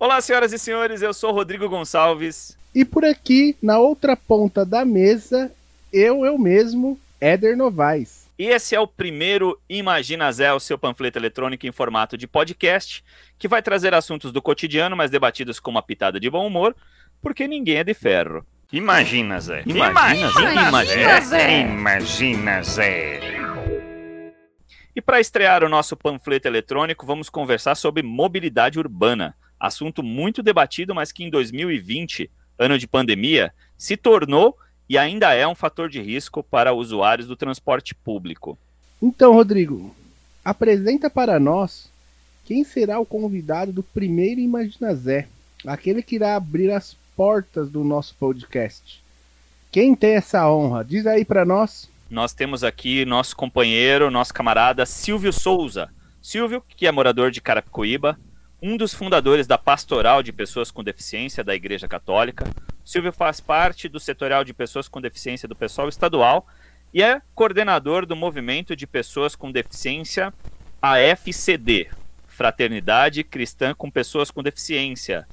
Olá, senhoras e senhores, eu sou Rodrigo Gonçalves. E por aqui, na outra ponta da mesa, eu, eu mesmo, Éder Novaes. E esse é o primeiro Imagina Zé, o seu panfleto eletrônico em formato de podcast, que vai trazer assuntos do cotidiano, mas debatidos com uma pitada de bom humor, porque ninguém é de ferro. Imagina, Zé. Imagina, Zé. Imagina, Zé. Imagina, Zé. E para estrear o nosso panfleto eletrônico, vamos conversar sobre mobilidade urbana, assunto muito debatido, mas que em 2020, ano de pandemia, se tornou e ainda é um fator de risco para usuários do transporte público. Então, Rodrigo, apresenta para nós quem será o convidado do primeiro Imagina Zé, aquele que irá abrir as portas do nosso podcast. Quem tem essa honra? Diz aí para nós. Nós temos aqui nosso companheiro, nosso camarada Silvio Souza. Silvio, que é morador de Carapicuíba, um dos fundadores da Pastoral de Pessoas com Deficiência da Igreja Católica. Silvio faz parte do setorial de pessoas com deficiência do pessoal estadual e é coordenador do movimento de pessoas com deficiência AFCD, Fraternidade Cristã com Pessoas com Deficiência.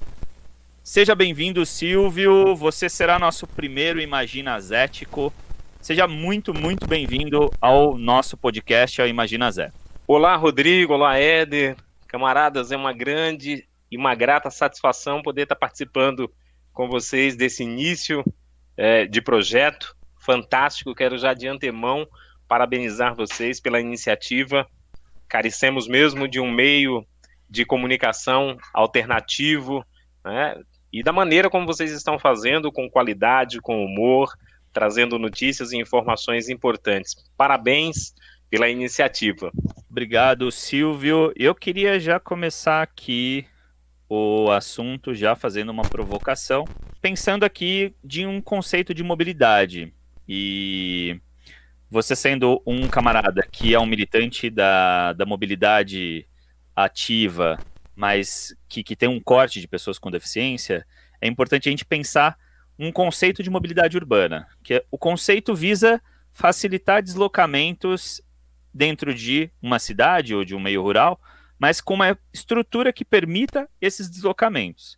Seja bem-vindo, Silvio. Você será nosso primeiro Imagina Zético. Seja muito, muito bem-vindo ao nosso podcast, ao Imagina Zé. Olá, Rodrigo. Olá, Éder. Camaradas, é uma grande e uma grata satisfação poder estar participando com vocês desse início é, de projeto fantástico. Quero já de antemão parabenizar vocês pela iniciativa. Carecemos mesmo de um meio de comunicação alternativo, né? e da maneira como vocês estão fazendo, com qualidade, com humor, trazendo notícias e informações importantes. Parabéns pela iniciativa. Obrigado, Silvio. Eu queria já começar aqui o assunto, já fazendo uma provocação, pensando aqui de um conceito de mobilidade. E você sendo um camarada que é um militante da, da mobilidade ativa, mas que, que tem um corte de pessoas com deficiência, é importante a gente pensar um conceito de mobilidade urbana, que é, o conceito visa facilitar deslocamentos dentro de uma cidade ou de um meio rural, mas com uma estrutura que permita esses deslocamentos.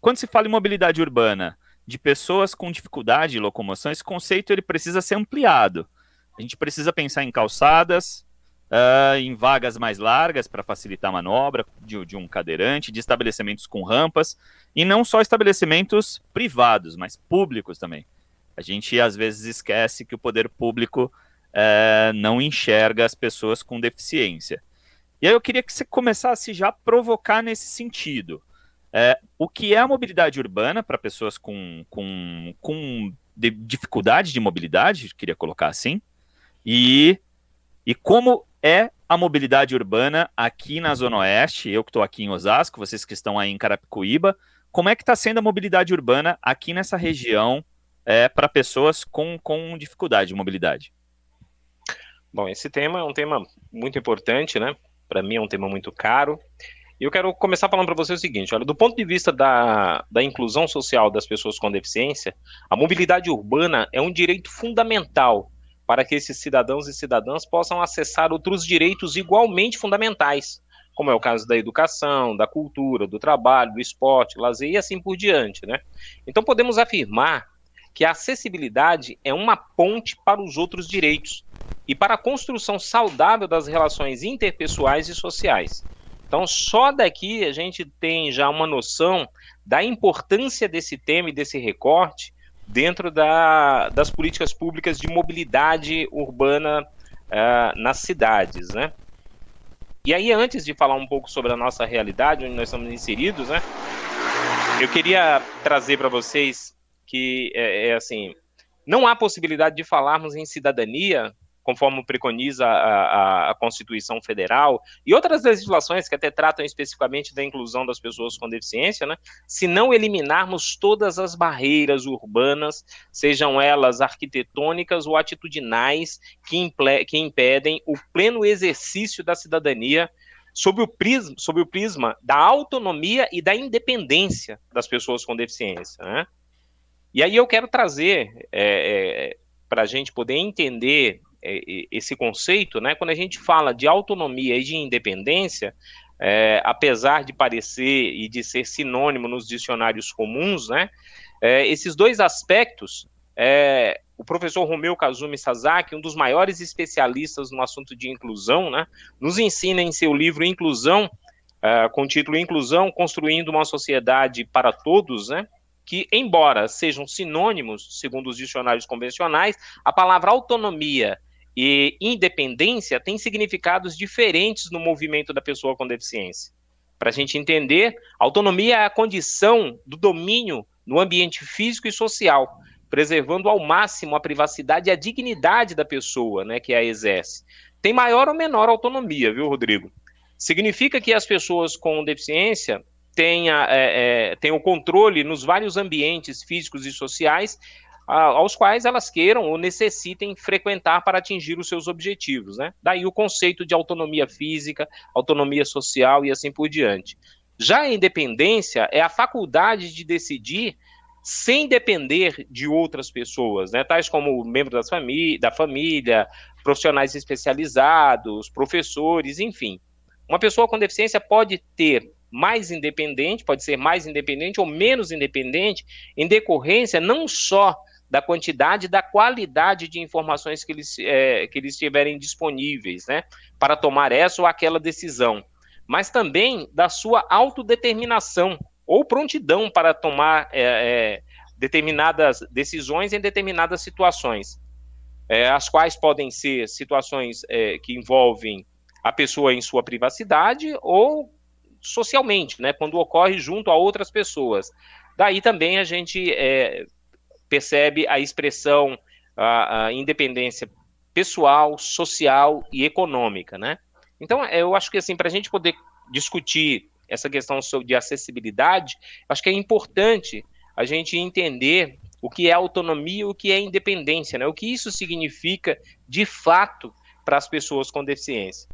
Quando se fala em mobilidade urbana de pessoas com dificuldade de locomoção, esse conceito ele precisa ser ampliado. A gente precisa pensar em calçadas, uh, em vagas mais largas para facilitar a manobra de, de, um cadeirante, de estabelecimentos com rampas, e não só estabelecimentos privados, mas públicos também. A gente às vezes esquece que o poder público uh, não enxerga as pessoas com deficiência. E aí eu queria que você começasse já a provocar nesse sentido. É, o que é a mobilidade urbana para pessoas com, com, com de dificuldade de mobilidade, queria colocar assim, e, e como é a mobilidade urbana aqui na Zona Oeste, eu que estou aqui em Osasco, vocês que estão aí em Carapicuíba, como é que está sendo a mobilidade urbana aqui nessa região é, para pessoas com, com dificuldade de mobilidade? Bom, esse tema é um tema muito importante, né? Para mim é um tema muito caro. E eu quero começar falando para você o seguinte: olha, do ponto de vista da, da inclusão social das pessoas com deficiência, a mobilidade urbana é um direito fundamental para que esses cidadãos e cidadãs possam acessar outros direitos igualmente fundamentais, como é o caso da educação, da cultura, do trabalho, do esporte, lazer e assim por diante, né? Então podemos afirmar que a acessibilidade é uma ponte para os outros direitos e para a construção saudável das relações interpessoais e sociais. Então, só daqui a gente tem já uma noção da importância desse tema e desse recorte dentro da, das políticas públicas de mobilidade urbana uh, nas cidades, né? E aí, antes de falar um pouco sobre a nossa realidade, onde nós estamos inseridos, né? Eu queria trazer para vocês que, é, é assim, não há possibilidade de falarmos em cidadania conforme preconiza a, a, a, Constituição Federal e outras legislações que até tratam especificamente da inclusão das pessoas com deficiência, né, se não eliminarmos todas as barreiras urbanas, sejam elas arquitetônicas ou atitudinais, que, que impedem o pleno exercício da cidadania sob o, prisma, sob o prisma da autonomia e da independência das pessoas com deficiência. Né? E aí eu quero trazer, é, é, para a gente poder entender esse conceito, né, quando a gente fala de autonomia e de independência, é, apesar de parecer e de ser sinônimo nos dicionários comuns, né, é, esses dois aspectos, é, o professor Romeu Kazumi Sasaki, um dos maiores especialistas no assunto de inclusão, né, nos ensina em seu livro Inclusão, é, com o título Inclusão, Construindo uma Sociedade para Todos, né, que, embora sejam sinônimos, segundo os dicionários convencionais, a palavra autonomia e independência têm significados diferentes no movimento da pessoa com deficiência. Para a gente entender, autonomia é a condição do domínio no ambiente físico e social, preservando ao máximo a privacidade e a dignidade da pessoa né, que a exerce. Tem maior ou menor autonomia, viu, Rodrigo? Significa que as pessoas com deficiência tenha, é, é, controle nos vários ambientes físicos e sociais aos quais elas queiram ou necessitem frequentar para atingir os seus objetivos. Né? Daí o conceito de autonomia física, autonomia social e assim por diante. Já a independência é a faculdade de decidir sem depender de outras pessoas, né? tais como membros famí da família, profissionais especializados, professores, enfim. Uma pessoa com deficiência pode ter mais independente, pode ser mais independente ou menos independente, em decorrência não só da quantidade da qualidade de informações que eles, é, que eles tiverem disponíveis, né, para tomar essa ou aquela decisão, mas também da sua autodeterminação ou prontidão para tomar é, é, determinadas decisões em determinadas situações, é, as quais podem ser situações é, que envolvem a pessoa em sua privacidade ou socialmente, né, quando ocorre junto a outras pessoas. Daí também a gente é, percebe a expressão a, a, independência pessoal, social e econômica, né? Então, eu acho que assim, para a gente poder discutir essa questão de acessibilidade, acho que é importante a gente entender o que é autonomia e o que é independência, né? O que isso significa de fato para as pessoas com deficiência.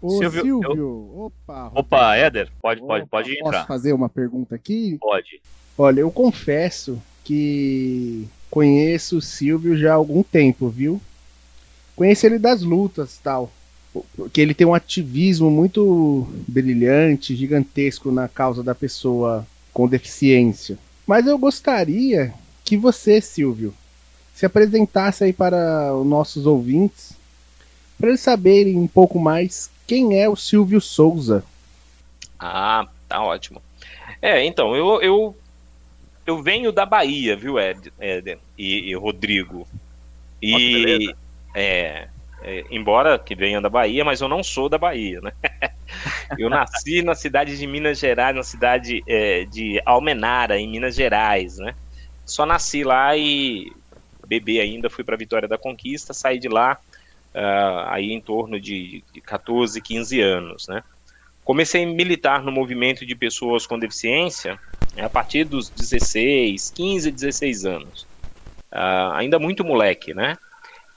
Ô, Silvio, Silvio eu... opa. Opa, Éder, pode, pode, pode entrar. Posso fazer uma pergunta aqui? Pode. Olha, eu confesso que conheço o Silvio já há algum tempo, viu? Conheço ele das lutas tal. Porque ele tem um ativismo muito brilhante, gigantesco na causa da pessoa com deficiência. Mas eu gostaria que você, Silvio, se apresentasse aí para os nossos ouvintes, para eles saberem um pouco mais quem é o Silvio Souza? Ah, tá ótimo. É, então, eu, eu, eu venho da Bahia, viu, Ed, Ed e, e Rodrigo. E é, é, embora que venha da Bahia, mas eu não sou da Bahia, né? eu nasci na cidade de Minas Gerais, na cidade é, de Almenara, em Minas Gerais, né? Só nasci lá e bebê ainda, fui para Vitória da Conquista, saí de lá uh, aí em torno de, de 14, 15 anos, né? Comecei a militar no movimento de pessoas com deficiência né, a partir dos 16, 15, 16 anos. Uh, ainda muito moleque, né?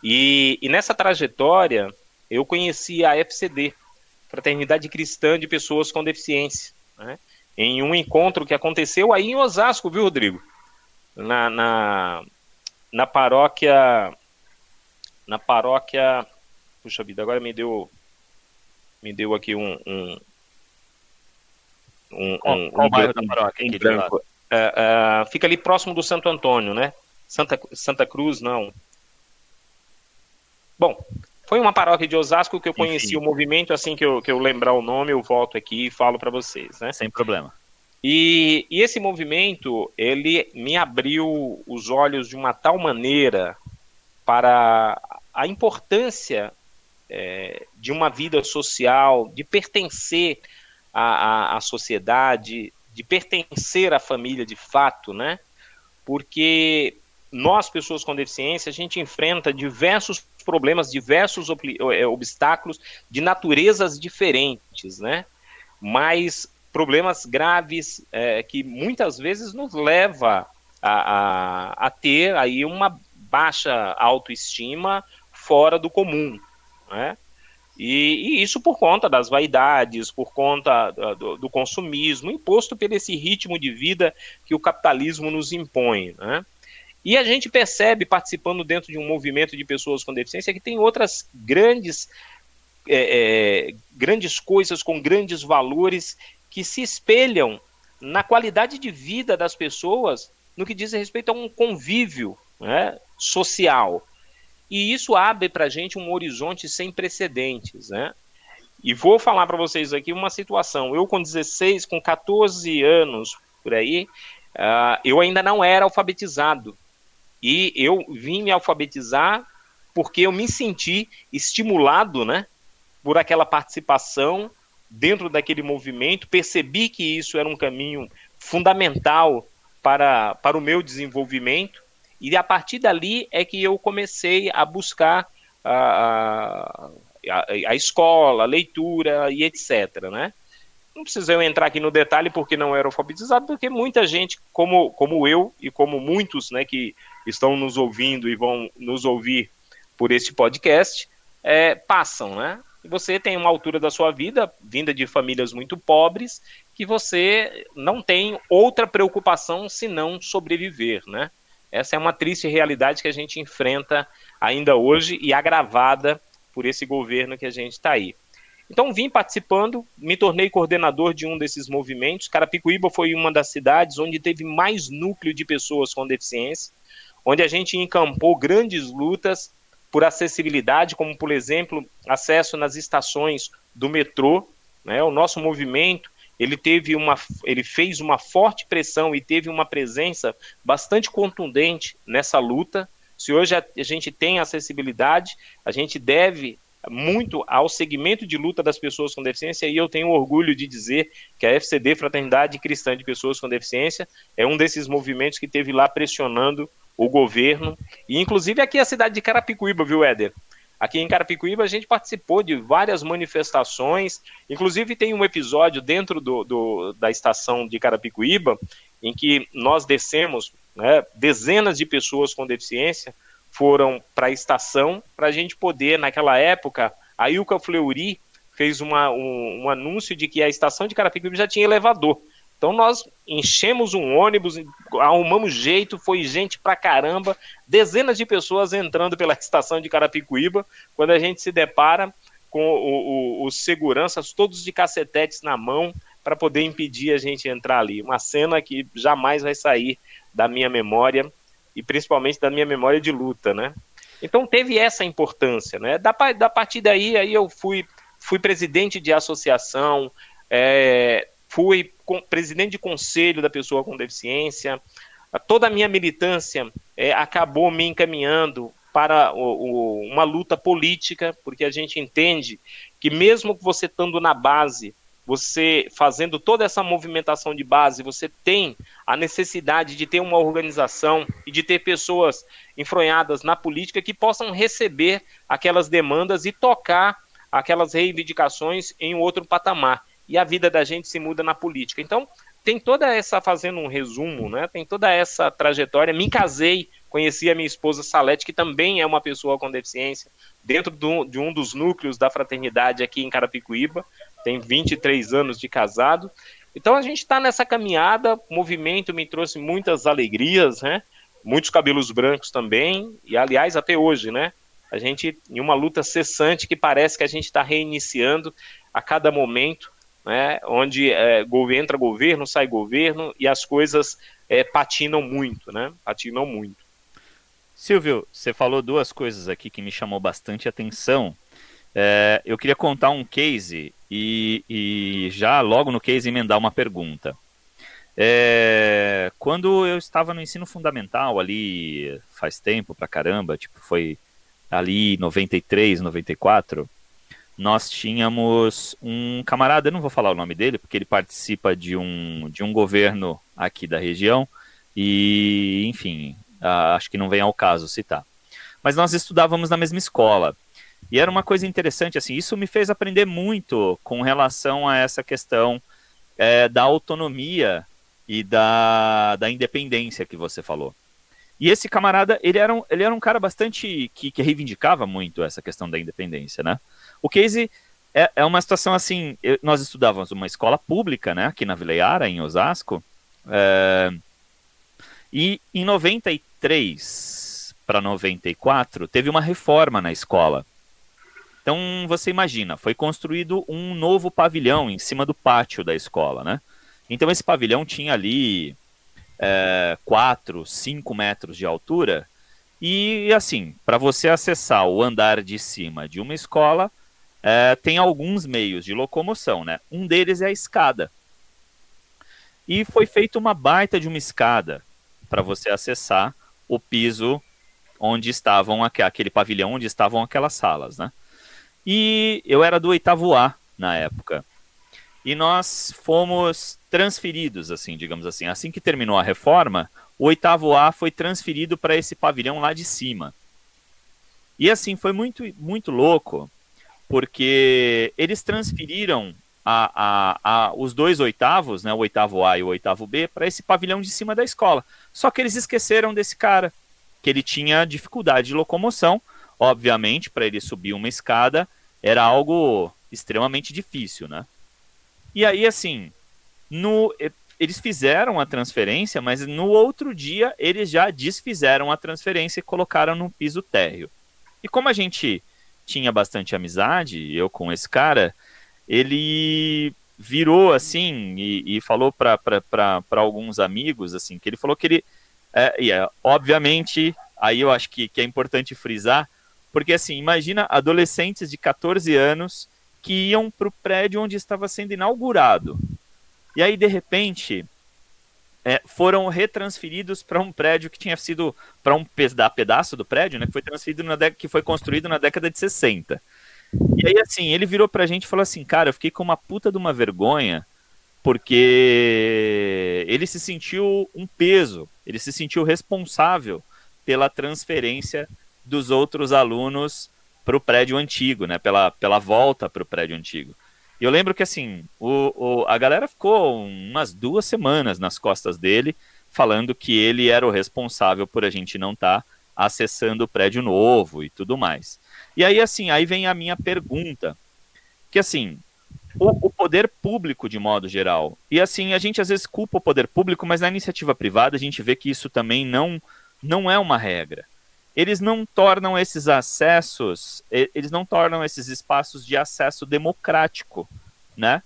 E, e, nessa trajetória eu conheci a FCD, Fraternidade Cristã de Pessoas com Deficiência, né? em um encontro que aconteceu aí em Osasco, viu, Rodrigo? Na, na, na paróquia na paróquia. Puxa vida, agora me deu. Me deu aqui um. um, um, qual, um, qual um bairro da paróquia? Em branco. Uh, uh, fica ali próximo do Santo Antônio, né? Santa, Santa Cruz, não. Bom, foi uma paróquia de Osasco que eu conheci Enfim. o movimento, assim que eu, que eu lembrar o nome, eu volto aqui e falo para vocês, né? Sem problema. E, e, esse movimento, ele me abriu os olhos de uma tal maneira para a importância é, de uma vida social, de pertencer à, sociedade, de pertencer à família de fato, né? Porque nós, pessoas com deficiência, a gente enfrenta diversos problemas, diversos é, obstáculos de naturezas diferentes, né? Mas problemas graves é, que muitas vezes nos leva a, a, a ter aí uma baixa autoestima fora do comum, né? E, e, isso por conta das vaidades, por conta do, do, consumismo, imposto por esse ritmo de vida que o capitalismo nos impõe. Né? E a gente percebe, participando dentro de um movimento de pessoas com deficiência, que tem outras grandes é, é, grandes coisas com grandes valores que se espelham na qualidade de vida das pessoas no que diz respeito a um convívio né, social. E isso abre para a gente um horizonte sem precedentes. Né? E vou falar para vocês aqui uma situação. Eu, com 16, com 14 anos por aí, uh, eu ainda não era alfabetizado. E eu vim me alfabetizar porque eu me senti estimulado né, por aquela participação dentro daquele movimento, percebi que isso era um caminho fundamental para, para o meu desenvolvimento, e a partir dali é que eu comecei a buscar a, a, a escola, a leitura e etc. Né? Não precisa eu entrar aqui no detalhe porque não era alfabetizado, porque muita gente, como, como eu e como muitos né, que estão nos ouvindo e vão nos ouvir por este podcast, é, passam, né? Você tem uma altura da sua vida, vinda de famílias muito pobres, que você não tem outra preocupação senão sobreviver, né? Essa é uma triste realidade que a gente enfrenta ainda hoje e agravada por esse governo que a gente está aí. Então vim participando, me tornei coordenador de um desses movimentos. Carapicuíba foi uma das cidades onde teve mais núcleo de pessoas com deficiência, onde a gente encampou grandes lutas por acessibilidade, como por exemplo, acesso nas estações do metrô, né? O nosso movimento, ele teve uma ele fez uma forte pressão e teve uma presença bastante contundente nessa luta. Se hoje a, a gente tem acessibilidade, a gente deve muito ao segmento de luta das pessoas com deficiência e eu tenho orgulho de dizer que a FCD, Fraternidade Cristã de Pessoas com Deficiência, é um desses movimentos que teve lá pressionando o governo e inclusive aqui a cidade de Carapicuíba, viu, Éder? Aqui em Carapicuíba a gente participou de várias manifestações, inclusive tem um episódio dentro do, do da estação de Carapicuíba em que nós descemos, né, dezenas de pessoas com deficiência foram para a estação para a gente poder, naquela época, a Ilka Fleury fez uma, um, um, anúncio de que a estação de Carapicuíba já tinha elevador. Então nós enchemos um ônibus, arrumamos jeito, foi gente pra caramba, dezenas de pessoas entrando pela estação de Carapicuíba, quando a gente se depara com os seguranças todos de cacetetes na mão para poder impedir a gente entrar ali. Uma cena que jamais vai sair da minha memória e principalmente da minha memória de luta, né? Então teve essa importância, né? Da, da partir daí, aí eu fui, fui presidente de associação, é, fui presidente de conselho da pessoa com deficiência. Toda a minha militância é, acabou me encaminhando para o, o, uma luta política, porque a gente entende que mesmo você estando na base, você fazendo toda essa movimentação de base, você tem a necessidade de ter uma organização e de ter pessoas enfronhadas na política que possam receber aquelas demandas e tocar aquelas reivindicações em outro patamar. E a vida da gente se muda na política. Então, tem toda essa, fazendo um resumo, né? Tem toda essa trajetória. Me casei, conheci a minha esposa Salete, que também é uma pessoa com deficiência, dentro do, de um dos núcleos da fraternidade aqui em Carapicuíba tem 23 anos de casado. Então a gente está nessa caminhada, o movimento me trouxe muitas alegrias, né? Muitos cabelos brancos também, e aliás, até hoje, né? A gente em uma luta cessante que parece que a gente está reiniciando a cada momento, né? Onde é, entra governo, sai governo e as coisas é, patinam muito, né? Patinam muito. Silvio, você falou duas coisas aqui que me chamou bastante atenção. É, eu queria contar um case e, e, já logo no case emendar uma pergunta. É, quando eu estava no ensino fundamental ali faz tempo pra caramba, tipo foi ali 93, 94, nós tínhamos um camarada, eu não vou falar o nome dele porque ele participa de um de um governo aqui da região e enfim, acho que não vem ao caso citar. Mas nós estudávamos na mesma escola. E era uma coisa interessante, assim, isso me fez aprender muito com relação a essa questão é, da autonomia e da, da independência que você falou. E esse camarada, ele era um, ele era um cara bastante que, que reivindicava muito essa questão da independência, né? O Casey é, é uma situação assim, eu, nós estudávamos uma escola pública, né, aqui na Vileiara, em Osasco, é, e em 93 para 94 teve uma reforma na escola. Então você imagina, foi construído um novo pavilhão em cima do pátio da escola, né? Então esse pavilhão tinha ali é, 4, 5 metros de altura. E assim, para você acessar o andar de cima de uma escola, é, tem alguns meios de locomoção, né? Um deles é a escada. E foi feita uma baita de uma escada para você acessar o piso onde estavam aquele pavilhão onde estavam aquelas salas, né? E eu era do oitavo A na época. E nós fomos transferidos, assim, digamos assim. Assim que terminou a reforma, o oitavo A foi transferido para esse pavilhão lá de cima. E assim, foi muito, muito louco, porque eles transferiram a, a, a, os dois oitavos, né, o oitavo A e o oitavo B, para esse pavilhão de cima da escola. Só que eles esqueceram desse cara, que ele tinha dificuldade de locomoção. Obviamente, para ele subir uma escada, era algo extremamente difícil, né? E aí, assim, no, eles fizeram a transferência, mas no outro dia eles já desfizeram a transferência e colocaram no piso térreo. E como a gente tinha bastante amizade, eu com esse cara, ele virou assim e, e falou para alguns amigos assim que ele falou que ele é, e é, obviamente aí eu acho que, que é importante frisar porque, assim, imagina adolescentes de 14 anos que iam para o prédio onde estava sendo inaugurado. E aí, de repente, é, foram retransferidos para um prédio que tinha sido para um pedaço do prédio, né, que foi transferido na que foi construído na década de 60. E aí assim, ele virou pra gente e falou assim: "Cara, eu fiquei com uma puta de uma vergonha, porque ele se sentiu um peso, ele se sentiu responsável pela transferência dos outros alunos para o prédio antigo, né? Pela, pela volta para o prédio antigo. Eu lembro que assim, o, o, a galera ficou umas duas semanas nas costas dele, falando que ele era o responsável por a gente não estar tá acessando o prédio novo e tudo mais. E aí, assim, aí vem a minha pergunta. Que assim, o, o, poder público de modo geral. E assim, a gente às vezes culpa o poder público, mas na iniciativa privada a gente vê que isso também não, não é uma regra eles não tornam esses acessos, eles não tornam esses espaços de acesso democrático, né?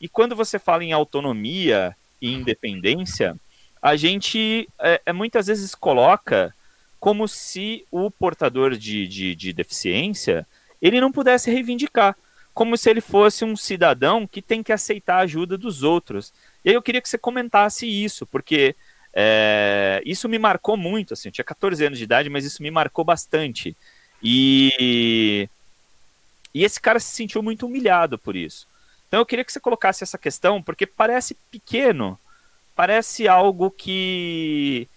E quando você fala em autonomia e independência, a gente é, é muitas vezes coloca como se o portador de, de, de deficiência ele não pudesse reivindicar, como se ele fosse um cidadão que tem que aceitar a ajuda dos outros. E aí eu queria que você comentasse isso, porque é, isso me marcou muito, assim, eu tinha 14 anos de idade, mas isso me marcou bastante. E, e esse cara se sentiu muito humilhado por isso. Então eu queria que você colocasse essa questão, porque parece pequeno, parece algo que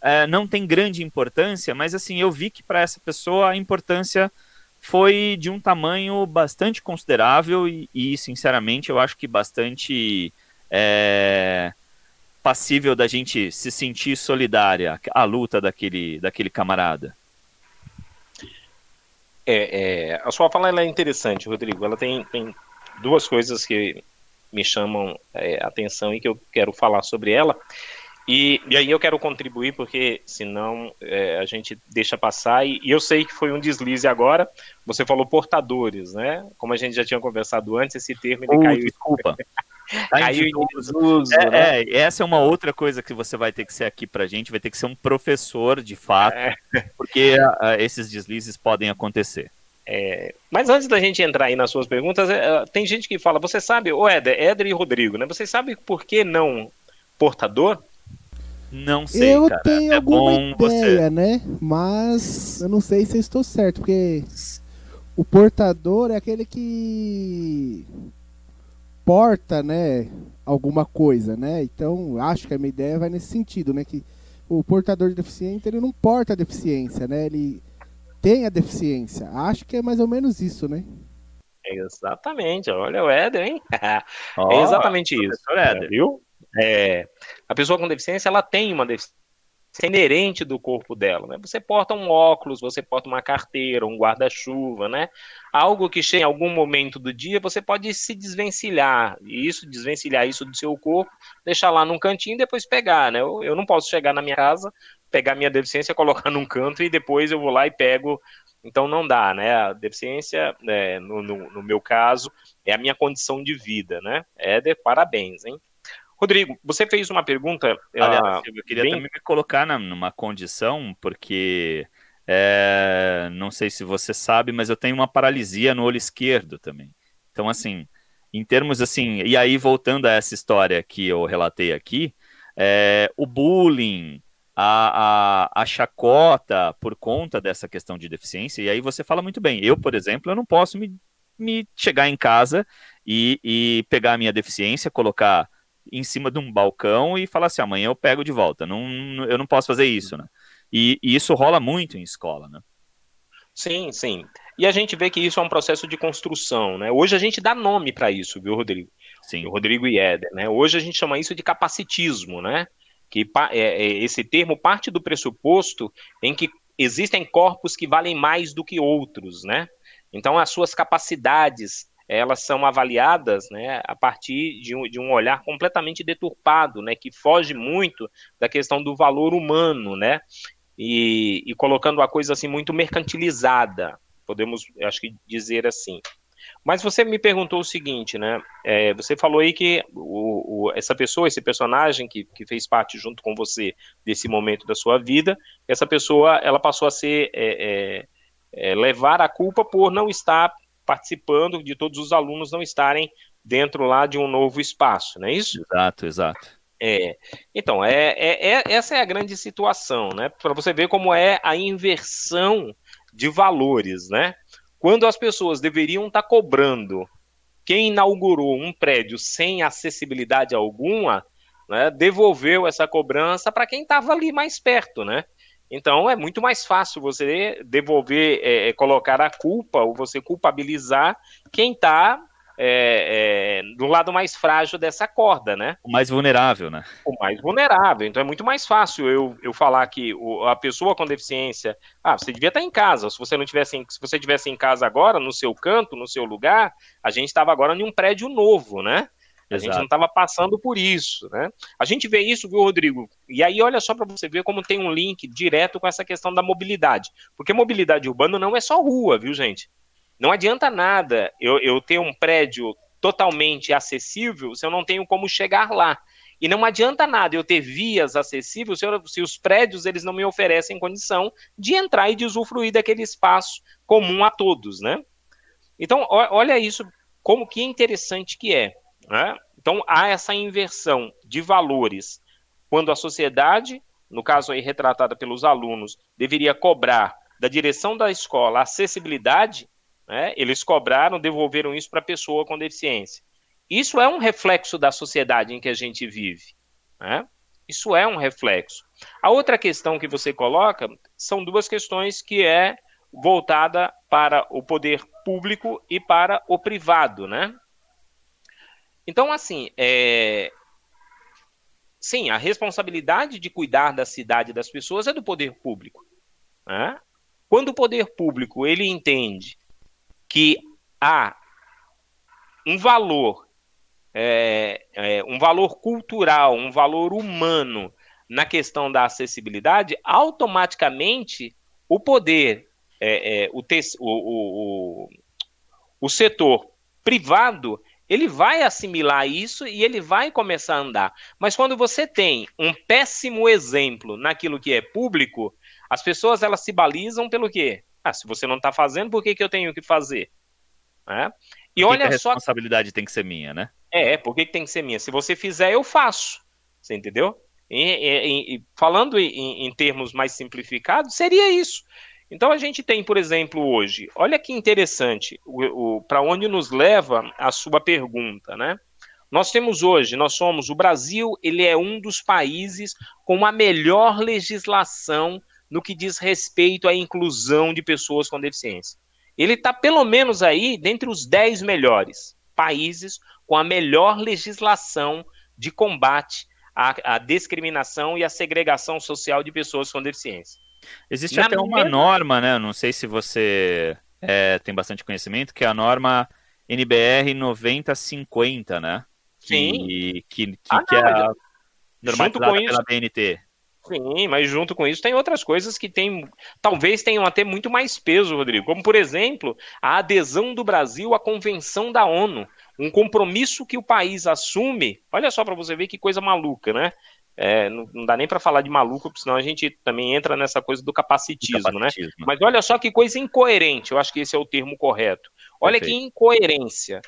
é, não tem grande importância, mas assim, eu vi que para essa pessoa a importância foi de um tamanho bastante considerável e, e sinceramente, eu acho que bastante. É, passível da gente se sentir solidária à luta daquele, daquele camarada? É, é, a sua fala é interessante, Rodrigo. Ela tem, tem duas coisas que me chamam é, atenção e que eu quero falar sobre ela. E, e aí eu quero contribuir, porque senão é, a gente deixa passar. E, e, eu sei que foi um deslize agora. Você falou portadores, né? Como a gente já tinha conversado antes, esse termo ele caiu. Desculpa. Tá desuso. É, né? é, essa é uma outra coisa que você vai ter que ser aqui pra gente, vai ter que ser um professor de fato, é. porque uh, esses deslizes podem acontecer. É, mas antes da gente entrar aí nas suas perguntas, é, tem gente que fala, você sabe, o Éder, Éder e Rodrigo, né? Você sabe por que não portador? Não sei, eu cara. tenho é alguma ideia, você... né? Mas eu não sei se eu estou certo, porque o portador é aquele que porta, né, alguma coisa, né? Então, acho que a minha ideia vai nesse sentido, né, que o portador de deficiência, ele não porta a deficiência, né? Ele tem a deficiência. Acho que é mais ou menos isso, né? Exatamente. Olha o Éder, hein? Oh, é exatamente isso. Éder. Viu? É, a pessoa com deficiência, ela tem uma deficiência é inerente do corpo dela, né? Você porta um óculos, você porta uma carteira, um guarda-chuva, né? Algo que chega em algum momento do dia, você pode se desvencilhar, e isso, desvencilhar isso do seu corpo, deixar lá num cantinho e depois pegar, né? Eu, eu não posso chegar na minha casa, pegar minha deficiência, colocar num canto e depois eu vou lá e pego. Então não dá, né? A deficiência, é, no, no, no, meu caso, é a minha condição de vida, né? É de parabéns, hein? Rodrigo, você fez uma pergunta. Aliás, eu queria bem... também me colocar na, numa condição, porque é, não sei se você sabe, mas eu tenho uma paralisia no olho esquerdo também. Então, assim, em termos assim, e aí voltando a essa história que eu relatei aqui, é, o bullying, a, a, a, chacota por conta dessa questão de deficiência, e aí você fala muito bem. Eu, por exemplo, eu não posso me, me chegar em casa e, e pegar a minha deficiência, colocar em cima de um balcão e falar assim, amanhã eu pego de volta. Não, eu não posso fazer isso, né? E, e isso rola muito em escola, né? Sim, sim. E a gente vê que isso é um processo de construção, né? Hoje a gente dá nome para isso, viu, Rodrigo? Sim. O Rodrigo e Éder, né? Hoje a gente chama isso de capacitismo, né? Que é, é, esse termo parte do pressuposto em que existem corpos que valem mais do que outros, né? Então as suas capacidades elas são avaliadas né, a partir de um, de um olhar completamente deturpado, né, que foge muito da questão do valor humano, né, e, e colocando a coisa assim muito mercantilizada, podemos, acho que dizer assim. Mas você me perguntou o seguinte, né? É, você falou aí que o, o, essa pessoa, esse personagem que, que fez parte junto com você desse momento da sua vida, essa pessoa, ela passou a ser é, é, é levar a culpa por não estar participando, de todos os alunos não estarem dentro lá de um novo espaço, não é isso? Exato, exato. É, então, é, é, é essa é a grande situação, né? Para você ver como é a inversão de valores, né? Quando as pessoas deveriam estar tá cobrando quem inaugurou um prédio sem acessibilidade alguma, né, devolveu essa cobrança para quem estava ali mais perto, né? Então é muito mais fácil você devolver, é, é, colocar a culpa ou você culpabilizar quem está é, é, do lado mais frágil dessa corda, né? O mais vulnerável, né? O mais vulnerável. Então é muito mais fácil eu, eu falar que o, a pessoa com deficiência, ah, você devia estar em casa. Se você não tivesse, se você tivesse em casa agora, no seu canto, no seu lugar, a gente estava agora em um prédio novo, né? A Exato. gente não estava passando por isso, né? A gente vê isso, viu, Rodrigo? E aí, olha só para você ver como tem um link direto com essa questão da mobilidade. Porque mobilidade urbana não é só rua, viu, gente? Não adianta nada eu, eu ter um prédio totalmente acessível se eu não tenho como chegar lá. E não adianta nada eu ter vias acessíveis se, eu, se, os prédios eles não me oferecem condição de entrar e de usufruir daquele espaço comum a todos, né? Então, olha isso, como que interessante que é. Né? Então, há essa inversão de valores quando a sociedade, no caso aí retratada pelos alunos, deveria cobrar da direção da escola acessibilidade, né? Eles cobraram, devolveram isso para a pessoa com deficiência. Isso é um reflexo da sociedade em que a gente vive. Né? Isso é um reflexo. A outra questão que você coloca são duas questões que é voltada para o poder público e para o privado, né? Então, assim, é... sim, a responsabilidade de cuidar da cidade das pessoas é do poder público. Né? Quando o poder público ele entende que há um valor, é, é, um valor cultural, um valor humano na questão da acessibilidade, automaticamente o poder, é, é o, o, o, o setor privado, ele vai assimilar isso e ele vai começar a andar. Mas quando você tem um péssimo exemplo naquilo que é público, as pessoas elas se balizam pelo quê? Ah, se você não está fazendo, por que, que eu tenho que fazer? Né? E olha que a só. A responsabilidade tem que ser minha, né? É, por que, que tem que ser minha? Se você fizer, eu faço. Você entendeu? E, e, e falando em, em termos mais simplificados, seria isso. Então a gente tem, por exemplo, hoje, olha que interessante, o, o para onde nos leva a sua pergunta, né? Nós temos hoje, nós somos, o Brasil, ele é um dos países com a melhor legislação no que diz respeito à inclusão de pessoas com deficiência. Ele está pelo menos aí dentre os 10 melhores países com a melhor legislação de combate à, à discriminação e à segregação social de pessoas com deficiência. Existe Na até uma mesma... norma, né? Não sei se você é, tem bastante conhecimento, que é a norma NBR 9050, né? Sim. Que, que, que, ah, que é a normatizada pela BNT. Sim, mas junto com isso tem outras coisas que tem, talvez tenham até muito mais peso, Rodrigo. Como, por exemplo, a adesão do Brasil à Convenção da ONU. Um compromisso que o país assume. Olha só para você ver que coisa maluca, né? É, não, não, dá nem para falar de maluco, porque senão a gente também entra nessa coisa do capacitismo, do capacitismo, né? Mas olha só que coisa incoerente, eu acho que esse é o termo correto. Olha Perfeito. que incoerência.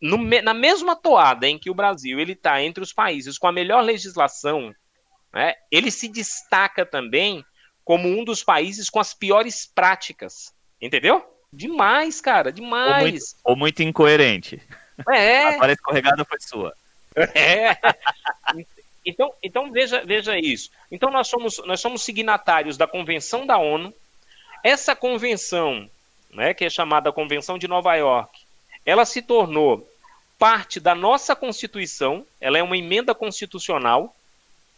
No, na mesma toada em que o Brasil ele está entre os países com a melhor legislação né, ele se destaca também como um dos países com as piores práticas. Entendeu? Demais, cara, demais. Ou muito, ou muito incoerente. É. A escorregada foi sua. É. Então, então veja, veja isso. Então nós somos, nós somos signatários da Convenção da ONU. Essa convenção, né, que é chamada Convenção de Nova York, ela se tornou parte da nossa Constituição. Ela é uma emenda constitucional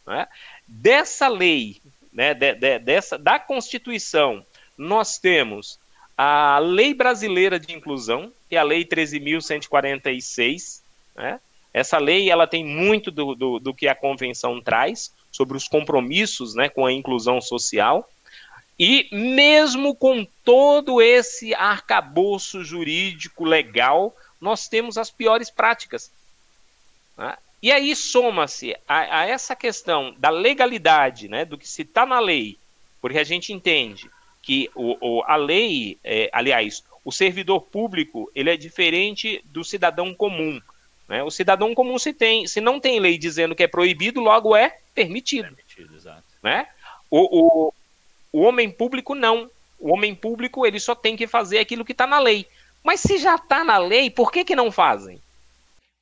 né? Dessa lei, né, de, de, dessa, da Constituição, nós temos a Lei Brasileira de Inclusão, que é a Lei 13.146. Né? Essa lei ela tem muito do, do, do, que a Convenção traz sobre os compromissos né, com a inclusão social. E mesmo com todo esse arcabouço jurídico legal, nós temos as piores práticas. Né? E aí soma-se a, a, essa questão da legalidade, né, do que se está na lei, porque a gente entende que o, o a lei, é, aliás, o servidor público, ele é diferente do cidadão comum. Né? O cidadão comum, se, tem, se não tem lei dizendo que é proibido, logo é permitido. permitido exato. Né? O, o, o homem público, não. O homem público, ele só tem que fazer aquilo que está na lei. Mas se já está na lei, por que, que não fazem?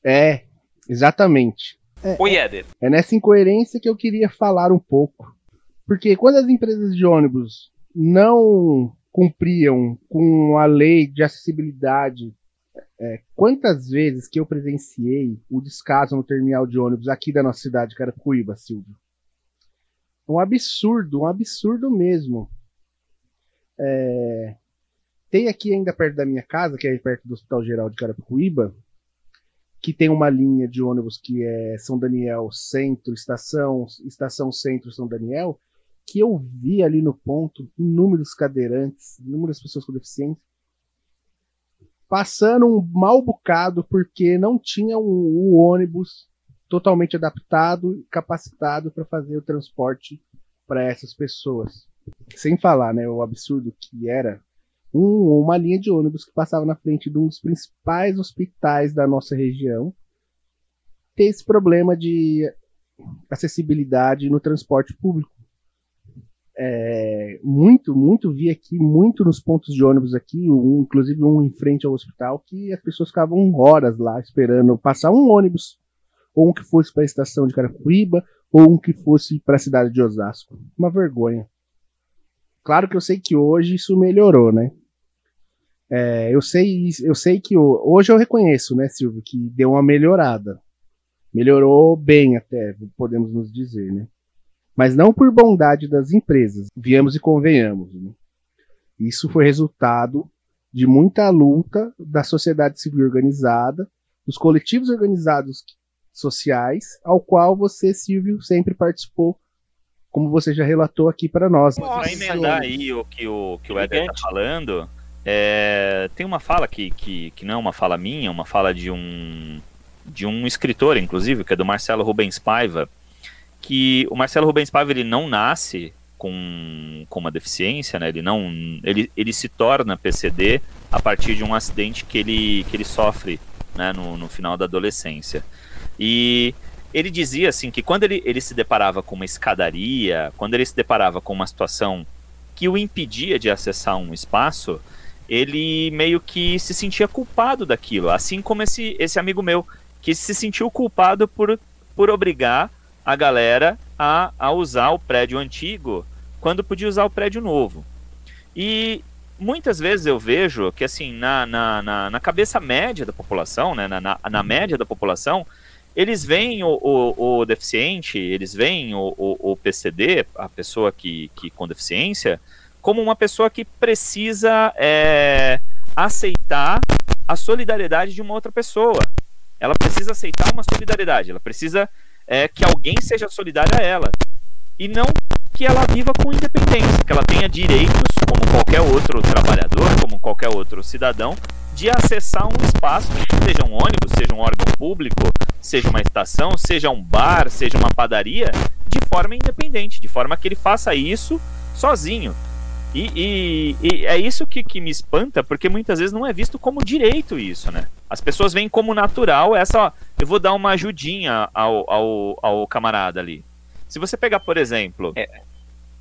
É, Exatamente. É, Oi, Éder. É, é nessa incoerência que eu queria falar um pouco. Porque quando as empresas de ônibus não cumpriam com a lei de acessibilidade, é, quantas vezes que eu presenciei o descaso no terminal de ônibus aqui da nossa cidade, Carapicuíba, Silvio? Um absurdo, um absurdo mesmo. É, tem aqui ainda perto da minha casa, que é perto do Hospital Geral de Carapicuíba, que tem uma linha de ônibus que é São Daniel Centro, Estação, Estação Centro São Daniel, que eu vi ali no ponto inúmeros cadeirantes, inúmeras pessoas com deficiência, passando um mal bocado porque não tinha o ônibus totalmente adaptado e capacitado para fazer o transporte para essas pessoas. Sem falar, né, o absurdo que era um, uma linha de ônibus que passava na frente de um dos principais hospitais da nossa região ter esse problema de acessibilidade no transporte público. É, muito, muito vi aqui, muito nos pontos de ônibus aqui, um, inclusive um em frente ao hospital, que as pessoas ficavam horas lá esperando passar um ônibus, ou um que fosse para a estação de Carapicuíba, ou um que fosse para a cidade de Osasco. Uma vergonha. Claro que eu sei que hoje isso melhorou, né? É, eu sei, eu sei que hoje eu reconheço, né, Silvio, que deu uma melhorada. Melhorou bem até, podemos nos dizer, né? Mas não por bondade das empresas, viemos e convenhamos. Né? Isso foi resultado de muita luta da sociedade civil organizada, dos coletivos organizados sociais, ao qual você, Silvio, sempre participou, como você já relatou aqui para nós. Para emendar aí o que o, que o Éder está falando, é, tem uma fala que, que, que não é uma fala minha, uma fala de um, de um escritor, inclusive, que é do Marcelo Rubens Paiva, que o Marcelo Rubens Paiva ele não nasce com, com uma deficiência, né? ele, não, ele, ele se torna PCD a partir de um acidente que ele, que ele sofre né? no, no final da adolescência. E ele dizia assim que quando ele, ele se deparava com uma escadaria, quando ele se deparava com uma situação que o impedia de acessar um espaço, ele meio que se sentia culpado daquilo, assim como esse, esse amigo meu, que se sentiu culpado por, por obrigar a galera a, a usar o prédio antigo quando podia usar o prédio novo. E muitas vezes eu vejo que, assim, na, na, na, na cabeça média da população, né, na, na, na, média da população, eles veem o, o, o deficiente, eles veem o, o, o, PCD, a pessoa que, que com deficiência, como uma pessoa que precisa é, aceitar a solidariedade de uma outra pessoa. Ela precisa aceitar uma solidariedade, ela precisa é, que alguém seja solidário a ela. e não que ela viva com independência, que ela tenha direitos, como qualquer outro trabalhador, como qualquer outro cidadão, de acessar um espaço, seja um ônibus, seja um órgão público, seja uma estação, seja um bar, seja uma padaria, de forma independente, de forma que ele faça isso sozinho. E, e, e é isso que, que, me espanta, porque muitas vezes não é visto como direito isso, né? As pessoas veem como natural essa, ó, eu vou dar uma ajudinha ao, ao, ao camarada ali. Se você pegar, por exemplo, é.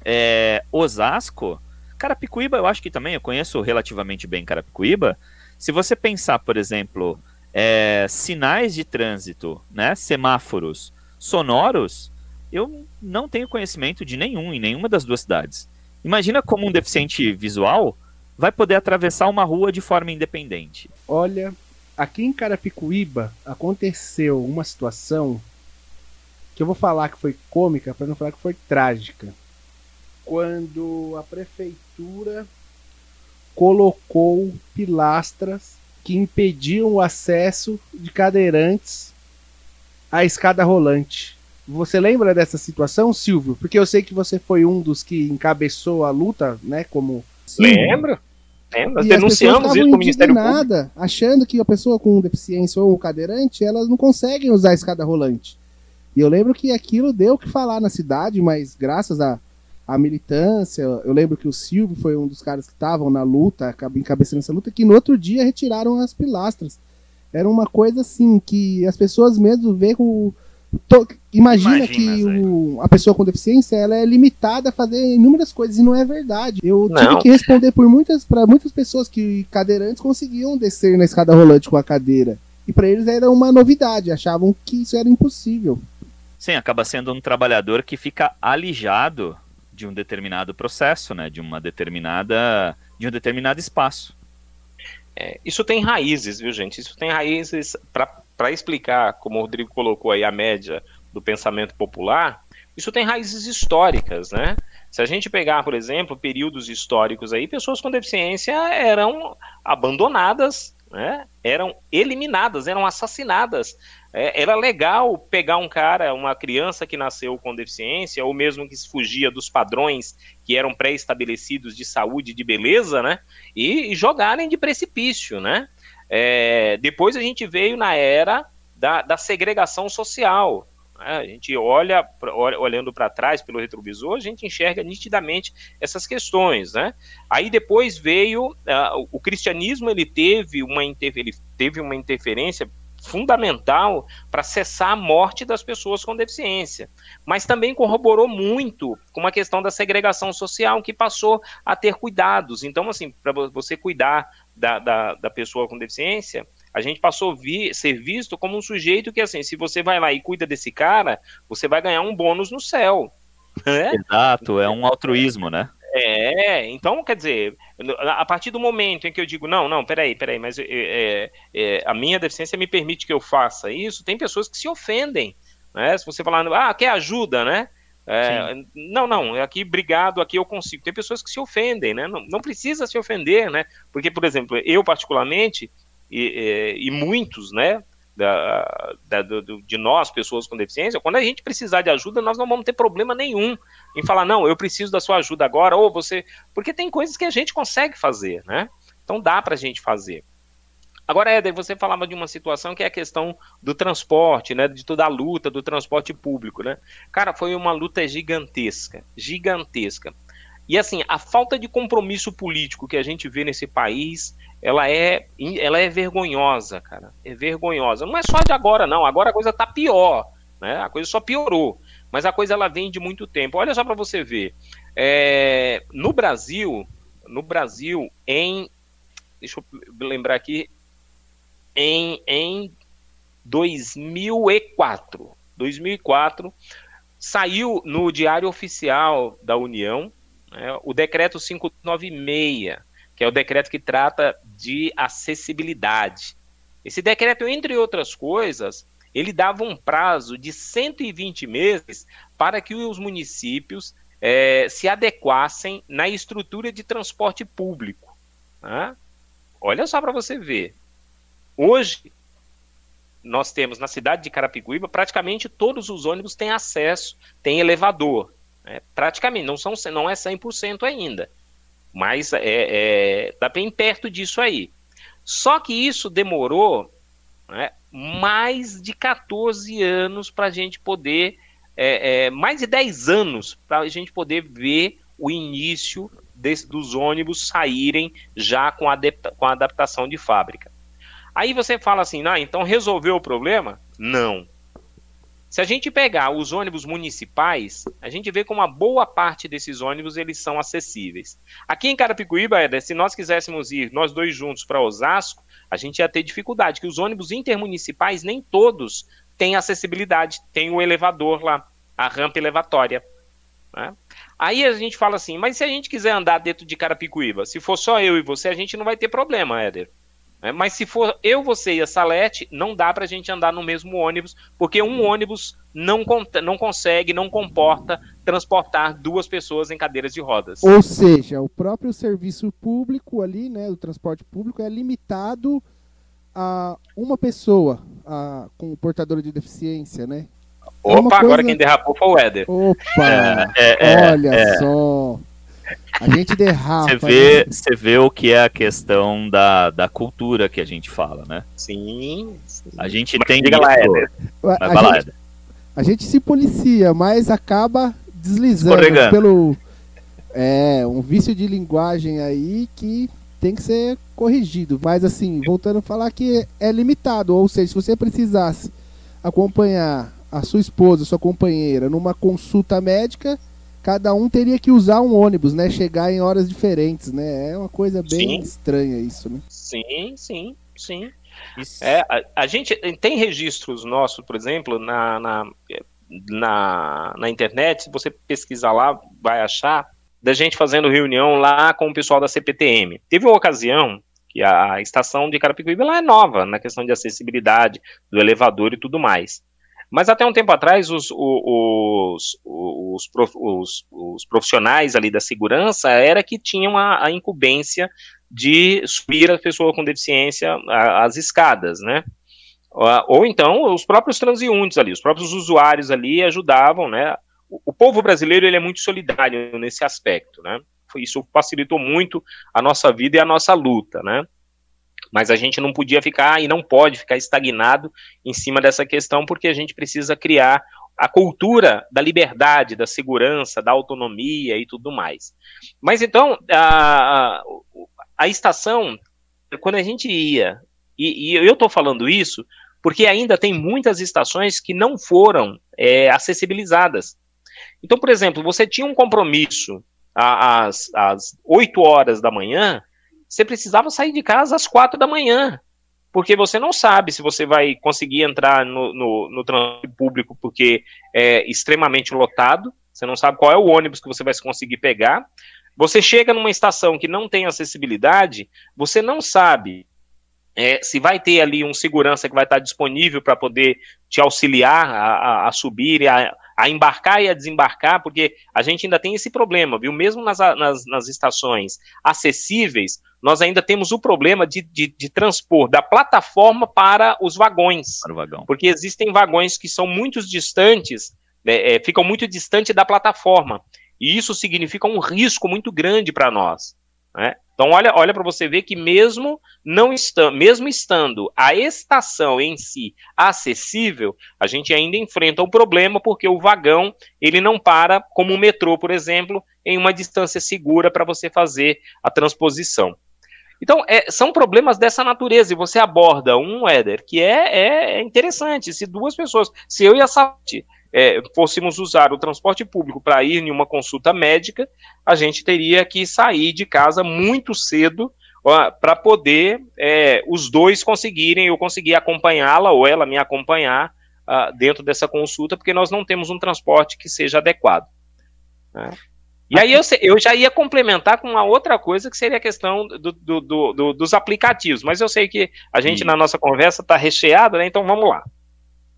É, Osasco, Carapicuíba, eu acho que também, eu conheço relativamente bem Carapicuíba. Se você pensar, por exemplo, é, sinais de trânsito, né, semáforos sonoros, eu não tenho conhecimento de nenhum em nenhuma das duas cidades. Imagina como um deficiente visual vai poder atravessar uma rua de forma independente. Olha, aqui em Carapicuíba aconteceu uma situação que eu vou falar que foi cômica para não falar que foi trágica. Quando a prefeitura colocou pilastras que impediam o acesso de cadeirantes à escada rolante. Você lembra dessa situação, Silvio? Porque eu sei que você foi um dos que encabeçou a luta, né? Como. Lembro. Lembro. Nós denunciamos isso com o Ministério Público. Achando que a pessoa com deficiência ou cadeirante, elas não conseguem usar a escada rolante. E eu lembro que aquilo deu o que falar na cidade, mas graças a, a militância, eu lembro que o Silvio foi um dos caras que estavam na luta, encabeçando essa luta, que no outro dia retiraram as pilastras. Era uma coisa assim, que as pessoas mesmo vê com. To, imagina, imagina, que o, a pessoa com deficiência ela é limitada a fazer inúmeras coisas e não é verdade. Eu não. tive que responder por muitas para muitas pessoas que cadeirantes conseguiam descer na escada rolante com a cadeira. E para eles era uma novidade, achavam que isso era impossível. Sim, acaba sendo um trabalhador que fica alijado de um determinado processo, né? De uma determinada, de um determinado espaço. É, isso tem raízes, viu, gente? Isso tem raízes para explicar, como o Rodrigo colocou aí a média do pensamento popular. Isso tem raízes históricas, né? Se a gente pegar, por exemplo, períodos históricos aí, pessoas com deficiência eram abandonadas, né? eram eliminadas, eram assassinadas é, era legal pegar um cara, uma criança que nasceu com deficiência, ou mesmo que fugia dos padrões que eram pré-estabelecidos de saúde de beleza, né? E, e jogarem de precipício, né? É, depois a gente veio na era da, da segregação social. Né? A gente olha, olhando para trás pelo retrovisor, a gente enxerga nitidamente essas questões, né? Aí depois veio uh, o cristianismo, ele teve uma, ele teve uma interferência fundamental para cessar a morte das pessoas com deficiência, mas também corroborou muito com a questão da segregação social, que passou a ter cuidados. Então, assim, para você cuidar da, da, da, pessoa com deficiência, a gente passou a vi, ser visto como um sujeito que, assim, se você vai lá e cuida desse cara, você vai ganhar um bônus no céu. Né? Exato, é um altruísmo, né? É, então, quer dizer, a partir do momento em que eu digo, não, não, peraí, peraí, mas é, é, a minha deficiência me permite que eu faça isso, tem pessoas que se ofendem, né? Se você falar, ah, quer ajuda, né? É, não, não, aqui, obrigado, aqui eu consigo. Tem pessoas que se ofendem, né? Não, não precisa se ofender, né? Porque, por exemplo, eu particularmente, e, e, e muitos, né? da, da do, de nós, pessoas com deficiência, quando a gente precisar de ajuda, nós não vamos ter problema nenhum em falar, não, eu preciso da sua ajuda agora, ou você. Porque tem coisas que a gente consegue fazer, né? Então dá para a gente fazer. Agora, Éder, você falava de uma situação que é a questão do transporte, né? De toda a luta do transporte público, né? Cara, foi uma luta gigantesca, gigantesca. E assim, a falta de compromisso político que a gente vê nesse país, ela é, ela é vergonhosa, cara. É vergonhosa. Não é só de agora, não. Agora a coisa tá pior, né? A coisa só piorou. Mas a coisa ela vem de muito tempo. Olha só para você ver. É, no Brasil, no Brasil, em deixa eu lembrar aqui, em, em 2004, 2004 saiu no Diário Oficial da União né, o decreto 596, que é o decreto que trata de acessibilidade. Esse decreto, entre outras coisas, ele dava um prazo de 120 meses para que os municípios é, se adequassem na estrutura de transporte público. Né? Olha só para você ver. Hoje, nós temos na cidade de Carapicuíba, praticamente todos os ônibus têm acesso, têm elevador. É, praticamente, não, são, não é 100% ainda. Mas é, é, bem perto disso aí. Só que isso demorou né, mais de 14 anos para a gente poder, é, é, mais de 10 anos para a gente poder ver o início desse, dos ônibus saírem já com, adapta, com adaptação de fábrica. Aí você fala assim, ah, então resolveu o problema? Não. Se a gente pegar os ônibus municipais, a gente vê como uma boa parte desses ônibus eles são acessíveis. Aqui em Carapicuíba, Eder, se nós quiséssemos ir nós dois juntos para Osasco, a gente ia ter dificuldade, que os ônibus intermunicipais nem todos têm acessibilidade, tem o elevador lá, a rampa elevatória. Né? Aí a gente fala assim, mas se a gente quiser andar dentro de Carapicuíba, se for só eu e você, a gente não vai ter problema, Éder. É, mas se for eu, você e a Salete, não dá para a gente andar no mesmo ônibus, porque um ônibus não, não consegue, não comporta transportar duas pessoas em cadeiras de rodas. Ou seja, o próprio serviço público ali, né, o transporte público, é limitado a uma pessoa a, com portador de deficiência, né? É Opa, coisa... agora quem derrapou foi o Éder. Opa, é, é, olha é. só. A gente derrapa. Você vê, né? você vê o que é a questão da, da cultura que a gente fala, né? Sim. sim. A gente mas tem. Diga lá, Éder. A, a, gente, a gente se policia, mas acaba deslizando pelo. É, um vício de linguagem aí que tem que ser corrigido. Mas assim, voltando a falar que é limitado, ou seja, se você precisasse acompanhar a sua esposa, a sua companheira, numa consulta médica, cada um teria que usar um ônibus, né? Chegar em horas diferentes, né? É uma coisa bem sim. estranha isso, né? Sim, sim, sim. É, a, a, gente tem registros nossos, por exemplo, na, na, na, na internet, se você pesquisar lá, vai achar, da gente fazendo reunião lá com o pessoal da CPTM. Teve uma ocasião que a estação de Carapicuíba lá é nova na questão de acessibilidade, do elevador e tudo mais. Mas até um tempo atrás, os, os, os, os, os profissionais ali da segurança era que tinham a, a incumbência de subir a pessoa com deficiência as escadas, né? Ou então os próprios transeuntes ali, os próprios usuários ali ajudavam, né? O, o povo brasileiro ele é muito solidário nesse aspecto, né? Isso facilitou muito a nossa vida e a nossa luta, né? Mas a gente não podia ficar e não pode ficar estagnado em cima dessa questão, porque a gente precisa criar a cultura da liberdade, da segurança, da autonomia e tudo mais. Mas então, a, a estação, quando a gente ia, e, e eu estou falando isso porque ainda tem muitas estações que não foram é, acessibilizadas. Então, por exemplo, você tinha um compromisso às, às 8 horas da manhã, você precisava sair de casa às quatro da manhã, porque você não sabe se você vai conseguir entrar no, no, no transporte público porque é extremamente lotado, você não sabe qual é o ônibus que você vai conseguir pegar. Você chega numa estação que não tem acessibilidade, você não sabe é, se vai ter ali um segurança que vai estar disponível para poder te auxiliar a, a, a subir e a, a, embarcar e a desembarcar, porque a gente ainda tem esse problema, viu? Mesmo nas, nas, nas estações acessíveis, nós ainda temos o problema de, de, de transpor da plataforma para os vagões. Para o vagão. Porque existem vagões que são muito distantes, né, é, ficam muito distante da plataforma. E isso significa um risco muito grande para nós. Né? Então, olha, olha para você ver que mesmo não está, mesmo estando a estação em si acessível, a gente ainda enfrenta um problema porque o vagão ele não para como o metrô, por exemplo, em uma distância segura para você fazer a transposição. Então, é, são problemas dessa natureza, e você aborda um, Éder, que é, é interessante. Se duas pessoas, se eu e a Sati é, fôssemos usar o transporte público para ir em uma consulta médica, a gente teria que sair de casa muito cedo para poder é, os dois conseguirem, eu conseguir acompanhá-la ou ela me acompanhar uh, dentro dessa consulta, porque nós não temos um transporte que seja adequado. Né? E aí eu, eu, já ia complementar com uma outra coisa que seria a questão do, do, do, dos aplicativos, mas eu sei que a gente na nossa conversa está recheado, né? Então vamos lá.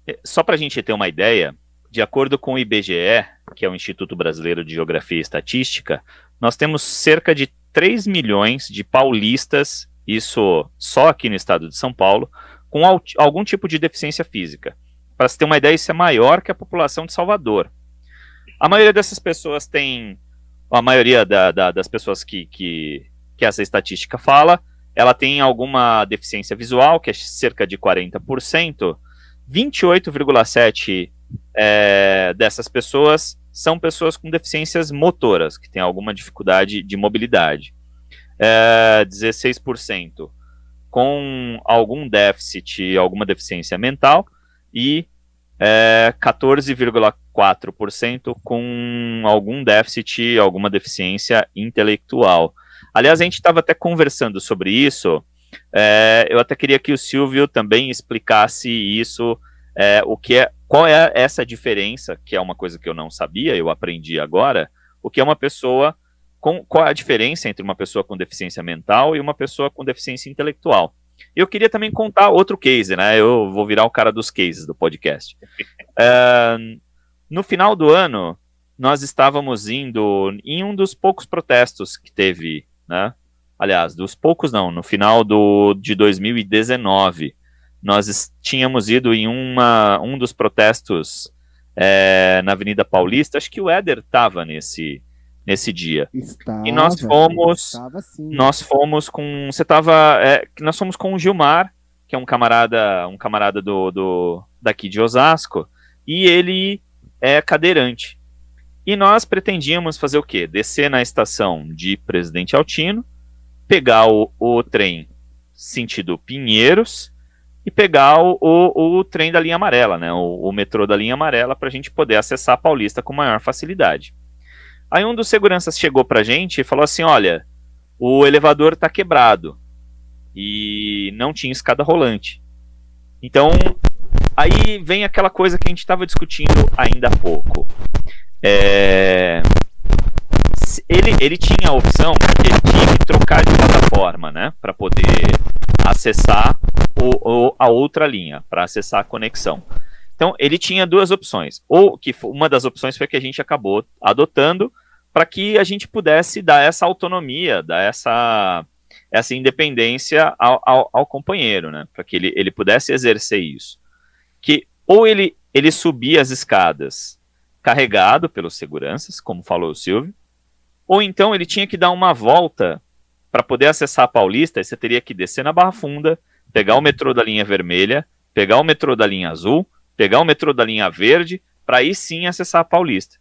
É, só para a gente ter uma ideia, de acordo com o IBGE, que é o Instituto Brasileiro de Geografia e Estatística, nós temos cerca de 3 milhões de paulistas, isso só aqui no estado de São Paulo, com algum tipo de deficiência física. Para se ter uma ideia, isso é maior que a população de Salvador. A maioria dessas pessoas tem. A maioria da, da, das pessoas que, que, que essa estatística fala, ela tem alguma deficiência visual, que é cerca de 40%. 28,7% é, dessas pessoas são pessoas com deficiências motoras, que têm alguma dificuldade de mobilidade. É, 16% com algum déficit, alguma deficiência mental, e é, 14,4% com algum déficit, alguma deficiência intelectual. Aliás, a gente estava até conversando sobre isso. É, eu até queria que o Silvio também explicasse isso, é, o que é, qual é essa diferença, que é uma coisa que eu não sabia, eu aprendi agora, o que é uma pessoa com, qual é a diferença entre uma pessoa com deficiência mental e uma pessoa com deficiência intelectual. Eu queria também contar outro case, né? Eu vou virar o cara dos cases do podcast. Uh, no final do ano, nós estávamos indo em um dos poucos protestos que teve, né? Aliás, dos poucos não, no final do, de 2019, nós tínhamos ido em uma, um dos protestos é, na Avenida Paulista, acho que o Éder estava nesse, nesse dia. Estava, e nós fomos, estava sim. nós fomos com, você tava, é, nós fomos com o Gilmar, que é um camarada, um camarada do, do daqui de Osasco, e ele é cadeirante. E nós pretendíamos fazer o quê? Descer na estação de Presidente Altino, pegar o, o trem sentido Pinheiros e pegar o, o, o, trem da linha amarela, né? O, o metrô da linha amarela, para a gente poder acessar a Paulista com maior facilidade. Aí um dos seguranças chegou pra gente e falou assim: olha, o elevador tá quebrado e não tinha escada rolante. Então, aí vem aquela coisa que a gente estava discutindo ainda há pouco. É... Ele, ele tinha a opção, porque ele tinha que trocar de plataforma, né, para poder acessar o, o, a outra linha, para acessar a conexão. Então, ele tinha duas opções. Ou que uma das opções foi que a gente acabou adotando para que a gente pudesse dar essa autonomia, dar essa, essa independência ao, ao, ao companheiro, né? Para que ele, ele pudesse exercer isso. Que ou ele, ele subia as escadas carregado pelos seguranças, como falou o Silvio, ou então ele tinha que dar uma volta para poder acessar a Paulista, você teria que descer na Barra Funda, pegar o metrô da linha vermelha, pegar o metrô da linha azul, pegar o metrô da linha verde, para aí sim acessar a Paulista.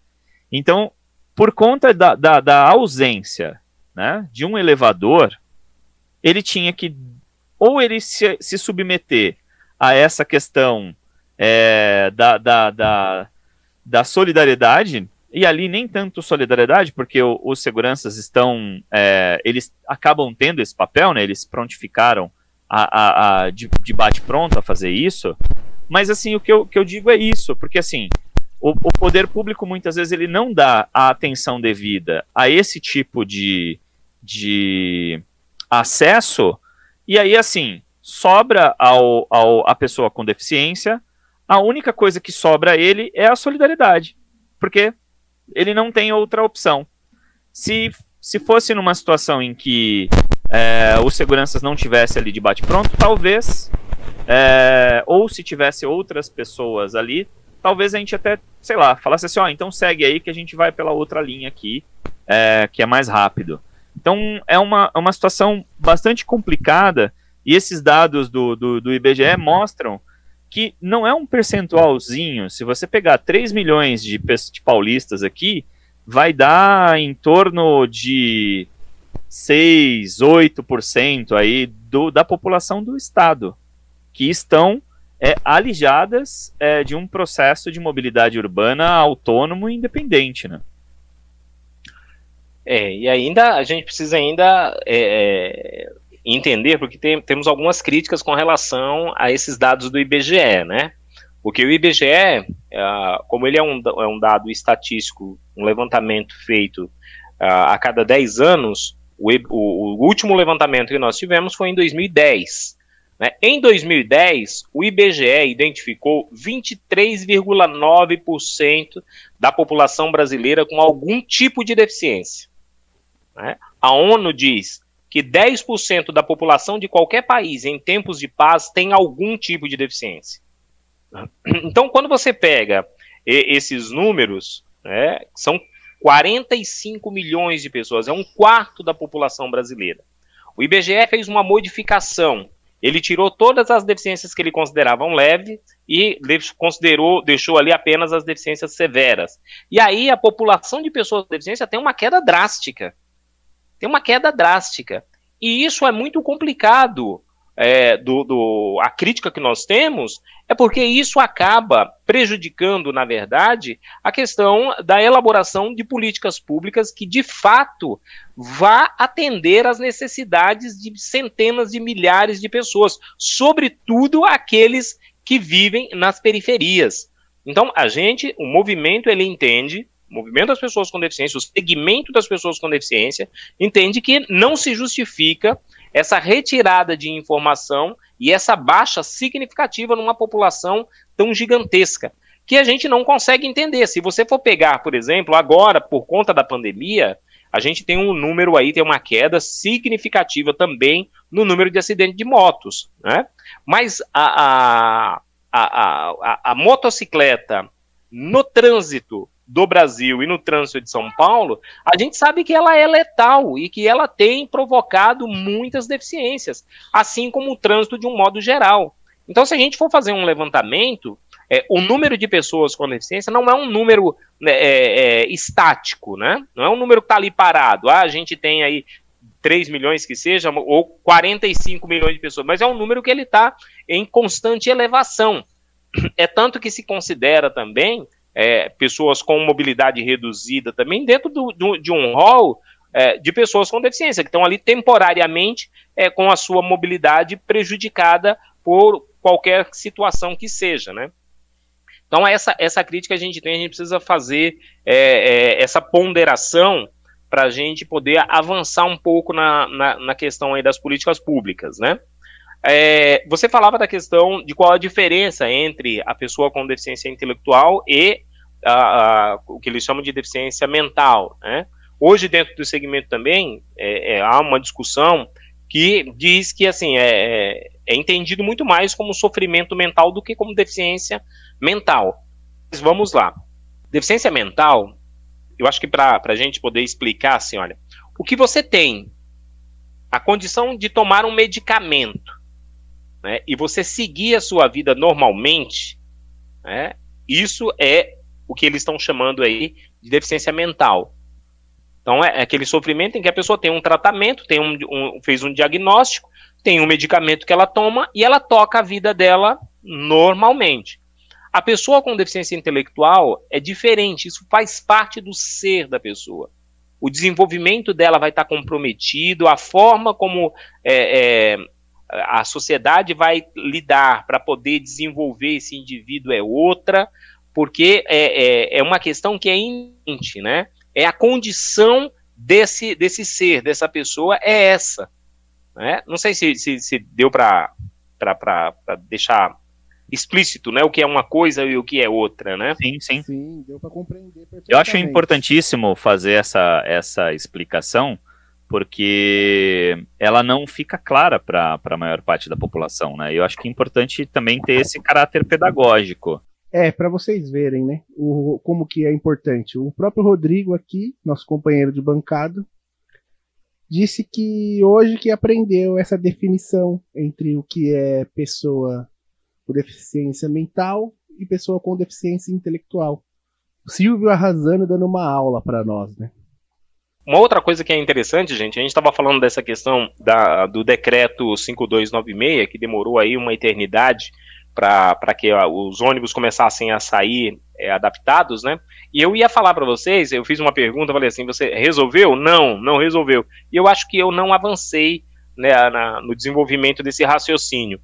Então, por conta da, da, da, ausência né, de um elevador, ele tinha que ou ele se, se submeter a essa questão é, da, da, da, da, solidariedade, e ali nem tanto solidariedade, porque o, os seguranças estão, é, eles acabam tendo esse papel, né, eles prontificaram a, a, a de, de bate-pronto a fazer isso, mas assim, o que eu, que eu digo é isso, porque assim, o, o, poder público muitas vezes ele não dá a atenção devida a esse tipo de, de acesso, e aí assim, sobra ao, ao, a pessoa com deficiência, a única coisa que sobra a ele é a solidariedade, porque ele não tem outra opção. Se, se fosse numa situação em que é, os seguranças não tivessem ali de bate-pronto, talvez é, ou se tivesse outras pessoas ali, talvez a gente até, sei lá, falasse assim, ó, então segue aí que a gente vai pela outra linha aqui, é, que é mais rápido. Então é uma, é uma situação bastante complicada e esses dados do, do, do IBGE mostram que não é um percentualzinho. Se você pegar 3 milhões de, de paulistas aqui, vai dar em torno de 6, 8% aí do, da população do estado que estão é, alijadas é, de um processo de mobilidade urbana autônomo e independente, né? É, e ainda a gente precisa ainda é, é, entender, porque tem, temos algumas críticas com relação a esses dados do IBGE, né? Porque o IBGE, é, como ele é um, é um dado estatístico, um levantamento feito a cada 10 anos, o, o, o último levantamento que nós tivemos foi em 2010. Né? Em 2010, o IBGE identificou 23,9% da população brasileira com algum tipo de deficiência. Né? A ONU diz que 10% da população de qualquer país em tempos de paz tem algum tipo de deficiência. Então, quando você pega esses números, né, são 45 milhões de pessoas, é um quarto da população brasileira. O IBGE fez uma modificação. Ele tirou todas as deficiências que ele considerava leve e considerou, deixou ali apenas as deficiências severas. E aí a população de pessoas com deficiência tem uma queda drástica. Tem uma queda drástica. E isso é muito complicado, é, do, do, a crítica que nós temos é porque isso acaba prejudicando, na verdade, a questão da elaboração de políticas públicas que, de fato, vá atender às necessidades de centenas de milhares de pessoas, sobretudo aqueles que vivem nas periferias. Então, a gente, o movimento, ele entende movimento das pessoas com deficiência, o segmento das pessoas com deficiência, entende que não se justifica essa retirada de informação e essa baixa significativa numa população tão gigantesca, que a gente não consegue entender. Se você for pegar, por exemplo, agora, por conta da pandemia, a gente tem um número aí, tem uma queda significativa também no número de acidentes de motos, né? Mas a, a, a, a, a motocicleta no trânsito do Brasil e no trânsito de São Paulo, a gente sabe que ela é letal e que ela tem provocado muitas deficiências, assim como o trânsito de um modo geral. Então, se a gente for fazer um levantamento, é, o número de pessoas com deficiência não é um número né, é, é, estático, né? Não é um número que está ali parado. Ah, a gente tem aí 3 milhões que seja, ou 45 milhões de pessoas, mas é um número que ele está em constante elevação. É tanto que se considera também é, pessoas com mobilidade reduzida também dentro do, do, de um rol é, de pessoas com deficiência, que estão ali temporariamente é, com a sua mobilidade prejudicada por qualquer situação que seja, né? Então, essa, essa crítica a gente tem, a gente precisa fazer é, é, essa ponderação para a gente poder avançar um pouco na, na, na, questão aí das políticas públicas, né? É, você falava da questão de qual a diferença entre a pessoa com deficiência intelectual e a, a, o que eles chamam de deficiência mental. Né? Hoje, dentro do segmento também, é, é, há uma discussão que diz que assim é, é, é, entendido muito mais como sofrimento mental do que como deficiência mental. Mas vamos lá. Deficiência mental, eu acho que para a gente poder explicar assim, olha, o que você tem, a condição de tomar um medicamento, né, e você seguir a sua vida normalmente, né, isso é o que eles estão chamando aí de deficiência mental. Então é aquele sofrimento em que a pessoa tem um tratamento, tem um, um, fez um diagnóstico, tem um medicamento que ela toma e ela toca a vida dela normalmente. A pessoa com deficiência intelectual é diferente, isso faz parte do ser da pessoa. O desenvolvimento dela vai estar comprometido, a forma como é, é, a sociedade vai lidar para poder desenvolver esse indivíduo é outra, porque é, é, é uma questão que é inerente, né? É a condição desse, desse ser, dessa pessoa, é essa. Né? Não sei se, se, se deu para deixar explícito, né, o que é uma coisa e o que é outra, né? Sim, sim. Sim, deu para compreender perfeitamente. Eu acho importantíssimo fazer essa, essa explicação, porque ela não fica clara para a maior parte da população, né? Eu acho que é importante também ter esse caráter pedagógico. É, para vocês verem, né, o, como que é importante. O próprio Rodrigo aqui, nosso companheiro de bancada, disse que hoje que aprendeu essa definição entre o que é pessoa com deficiência mental e pessoa com deficiência intelectual. O Silvio arrasando dando uma aula para nós, né? Uma outra coisa que é interessante, gente, a gente estava falando dessa questão da, do decreto 5296, que demorou aí uma eternidade para que os ônibus começassem a sair é, adaptados, né? E eu ia falar para vocês, eu fiz uma pergunta, falei assim, você resolveu? Não, não resolveu. E eu acho que eu não avancei né, na, no desenvolvimento desse raciocínio.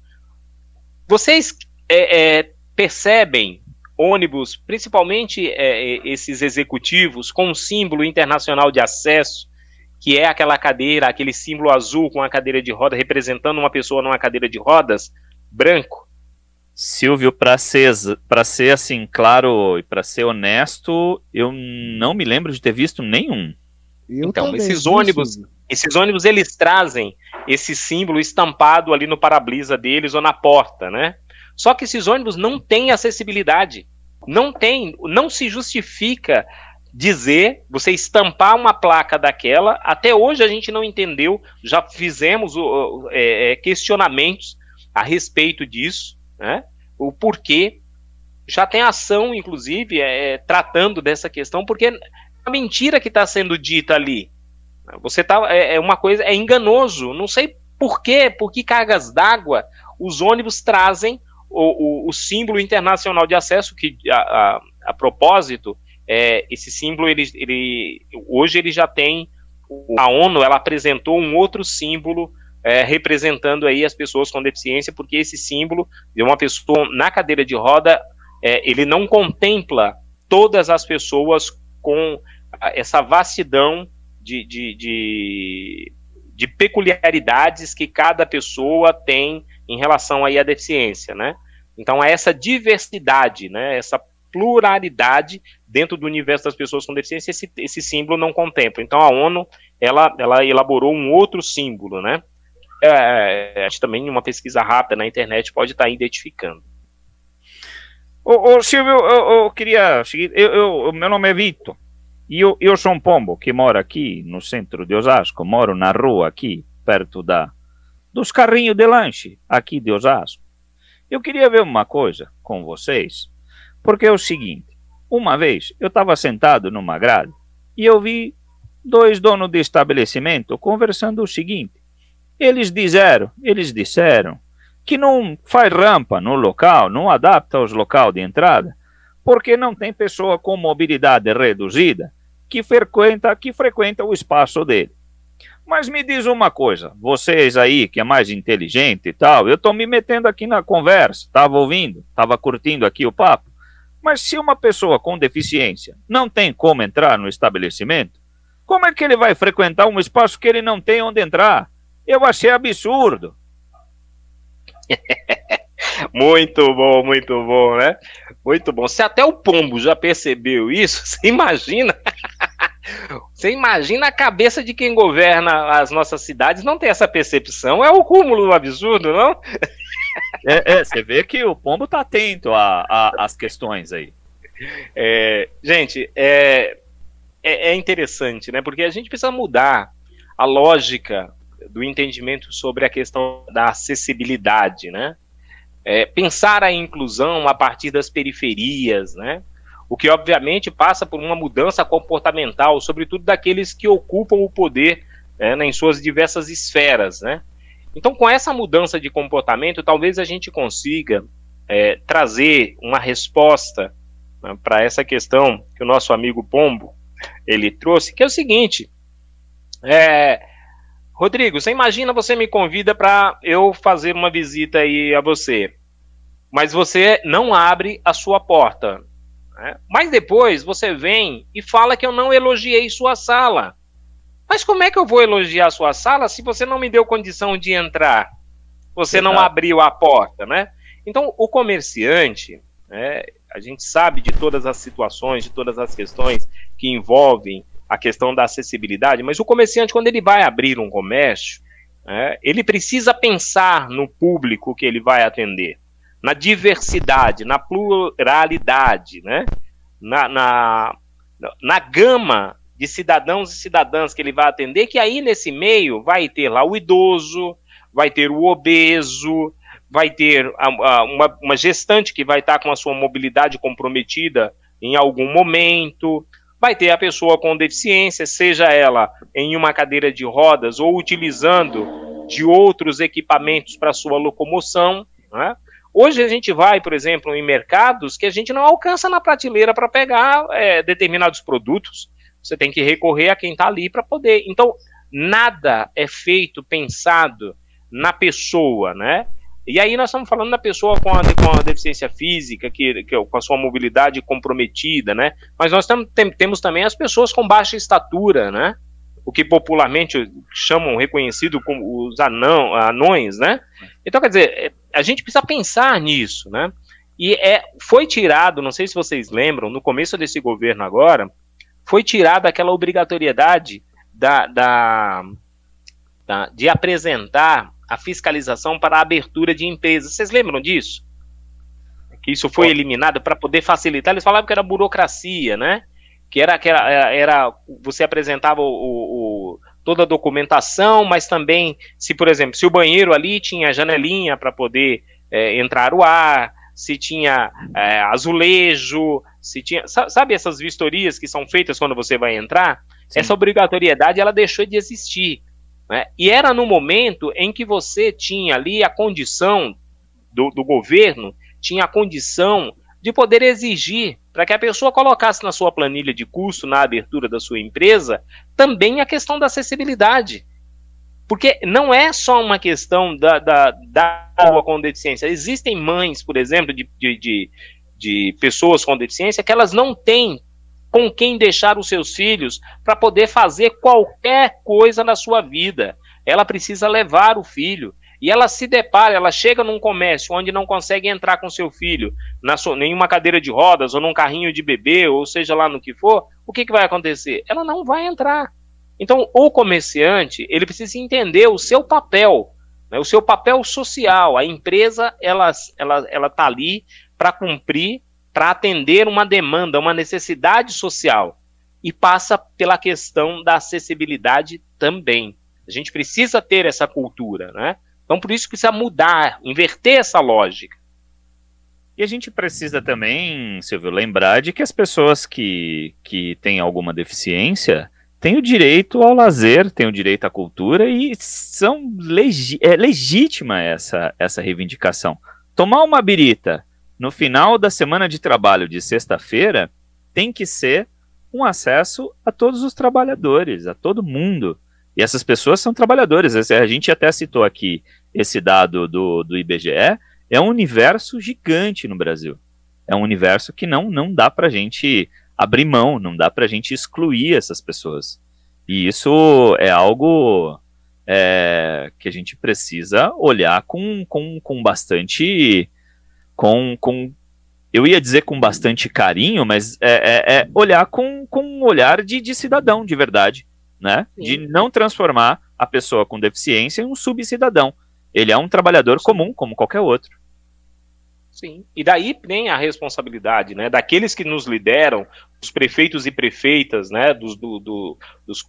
Vocês é, é, percebem ônibus, principalmente é, é, esses executivos, com um símbolo internacional de acesso, que é aquela cadeira, aquele símbolo azul com a cadeira de roda, representando uma pessoa numa cadeira de rodas, branco. Silvio, para ser, pra ser assim, claro e para ser honesto, eu não me lembro de ter visto nenhum. Eu então, esses ônibus, esses ônibus eles trazem esse símbolo estampado ali no para-brisa deles ou na porta, né? Só que esses ônibus não têm acessibilidade. Não tem, não se justifica dizer, você estampar uma placa daquela. Até hoje a gente não entendeu, já fizemos é, é, questionamentos a respeito disso, né? O porquê. Já tem ação, inclusive, é, tratando dessa questão, porque a mentira que está sendo dita ali. Você tá. É, é, uma coisa. É enganoso. Não sei por quê, por que cargas d'água os ônibus trazem o, o, o, símbolo internacional de acesso, que a, a, a propósito, é, esse símbolo, ele, ele, hoje ele já tem, a ONU, ela apresentou um outro símbolo é, representando aí as pessoas com deficiência, porque esse símbolo de uma pessoa na cadeira de roda, é, ele não contempla todas as pessoas com essa vastidão de, de, de, de peculiaridades que cada pessoa tem em relação aí à deficiência, né? Então, é essa diversidade, né, essa pluralidade dentro do universo das pessoas com deficiência, esse, esse símbolo não contempla. Então, a ONU, ela, ela elaborou um outro símbolo, né? É, é acho também uma pesquisa rápida na internet pode estar identificando. Ô, ô Silvio, eu, eu, queria. Eu, eu, meu nome é Vitor. E eu, eu sou um pombo que mora aqui no centro de Osasco. Moro na rua aqui, perto da dos carrinhos de lanche aqui de Osasco. Eu queria ver uma coisa com vocês, porque é o seguinte: uma vez eu estava sentado numa grade e eu vi dois donos de estabelecimento conversando o seguinte. Eles disseram, eles disseram que não faz rampa no local, não adapta os local de entrada, porque não tem pessoa com mobilidade reduzida que frequenta, que frequenta o espaço dele. Mas me diz uma coisa, vocês aí que é mais inteligente e tal, eu estou me metendo aqui na conversa, estava ouvindo, estava curtindo aqui o papo. Mas se uma pessoa com deficiência não tem como entrar no estabelecimento, como é que ele vai frequentar um espaço que ele não tem onde entrar? Eu achei absurdo. muito bom, muito bom, né? Muito bom. Se até o pombo já percebeu isso, você imagina você imagina a cabeça de quem governa as nossas cidades não ter essa percepção. É o cúmulo do absurdo, não? É, é, você vê que o pombo tá atento às questões aí. É, gente, é, é, é, interessante, né? Porque a gente precisa mudar a lógica do entendimento sobre a questão da acessibilidade, né? É, pensar a inclusão a partir das periferias, né? o que obviamente passa por uma mudança comportamental, sobretudo daqueles que ocupam o poder né, em suas diversas esferas. Né? Então, com essa mudança de comportamento, talvez a gente consiga é, trazer uma resposta né, para essa questão que o nosso amigo Pombo ele trouxe, que é o seguinte: é, Rodrigo, você imagina você me convida para eu fazer uma visita aí a você, mas você não abre a sua porta. Né? Mas depois você vem e fala que eu não elogiei sua sala. Mas como é que eu vou elogiar sua sala se você não me deu condição de entrar? Você Exato. não abriu a porta, né? Então, o comerciante, né, a gente sabe de todas as situações, de todas as questões que envolvem a questão da acessibilidade, mas o comerciante, quando ele vai abrir um comércio, né, ele precisa pensar no público que ele vai atender na diversidade, na pluralidade, né? na, na, na gama de cidadãos e cidadãs que ele vai atender, que aí nesse meio vai ter lá o idoso, vai ter o obeso, vai ter a, a, uma, uma, gestante que vai estar com a sua mobilidade comprometida em algum momento, vai ter a pessoa com deficiência, seja ela em uma cadeira de rodas ou utilizando de outros equipamentos para sua locomoção, né? Hoje a gente vai, por exemplo, em mercados que a gente não alcança na prateleira para pegar é, determinados produtos. Você tem que recorrer a quem está ali para poder. Então, nada é feito pensado na pessoa, né? E aí nós estamos falando da pessoa com a, com a deficiência física, que, que, com a sua mobilidade comprometida, né? Mas nós tam, tem, temos também as pessoas com baixa estatura, né? o que popularmente chamam reconhecido como os anão, anões, né? Então, quer dizer, é, a gente precisa pensar nisso, né? E é, foi tirado, não sei se vocês lembram, no começo desse governo agora, foi tirada aquela obrigatoriedade da, da, da, de apresentar a fiscalização para a abertura de empresas. Vocês lembram disso? Que isso foi eliminado para poder facilitar. Eles falavam que era burocracia, né? que era aquela era você apresentava o, o, toda a documentação, mas também se por exemplo se o banheiro ali tinha janelinha para poder é, entrar o ar, se tinha é, azulejo, se tinha sabe essas vistorias que são feitas quando você vai entrar, Sim. essa obrigatoriedade ela deixou de existir. Né? E era no momento em que você tinha ali a condição do, do governo, tinha a condição de poder exigir para que a pessoa colocasse na sua planilha de custo, na abertura da sua empresa, também a questão da acessibilidade. Porque não é só uma questão da, da, da com deficiência. Existem mães, por exemplo, de, de, de, de pessoas com deficiência que elas não têm com quem deixar os seus filhos para poder fazer qualquer coisa na sua vida. Ela precisa levar o filho. E ela se depara, ela chega num comércio onde não consegue entrar com seu filho, na sua, nenhuma cadeira de rodas, ou num carrinho de bebê, ou seja lá no que for, o que, que vai acontecer? Ela não vai entrar. Então, o comerciante, ele precisa entender o seu papel, né, o seu papel social. A empresa, ela está ela, ela tá ali para cumprir para atender uma demanda, uma necessidade social. E passa pela questão da acessibilidade também. A gente precisa ter essa cultura, né? Então, por isso precisa mudar, inverter essa lógica. E a gente precisa também, Silvio, lembrar de que as pessoas que, que têm alguma deficiência têm o direito ao lazer, têm o direito à cultura e são legi é legítima essa, essa reivindicação. Tomar uma birita no final da semana de trabalho de sexta-feira tem que ser um acesso a todos os trabalhadores, a todo mundo. E essas pessoas são trabalhadores. A gente até citou aqui esse dado do, do IBGE. É um universo gigante no Brasil. É um universo que não, não dá para a gente abrir mão, não dá para a gente excluir essas pessoas. E isso é algo é, que a gente precisa olhar com, com, com bastante com, com eu ia dizer com bastante carinho, mas é, é, é olhar com, com um olhar de, de cidadão de verdade, né? Sim. De não transformar a pessoa com deficiência em um subcidadão. Ele é um trabalhador Sim. comum, como qualquer outro. Sim. E daí vem a responsabilidade, né? Daqueles que nos lideram, os prefeitos e prefeitas, né? Dos, do, do, dos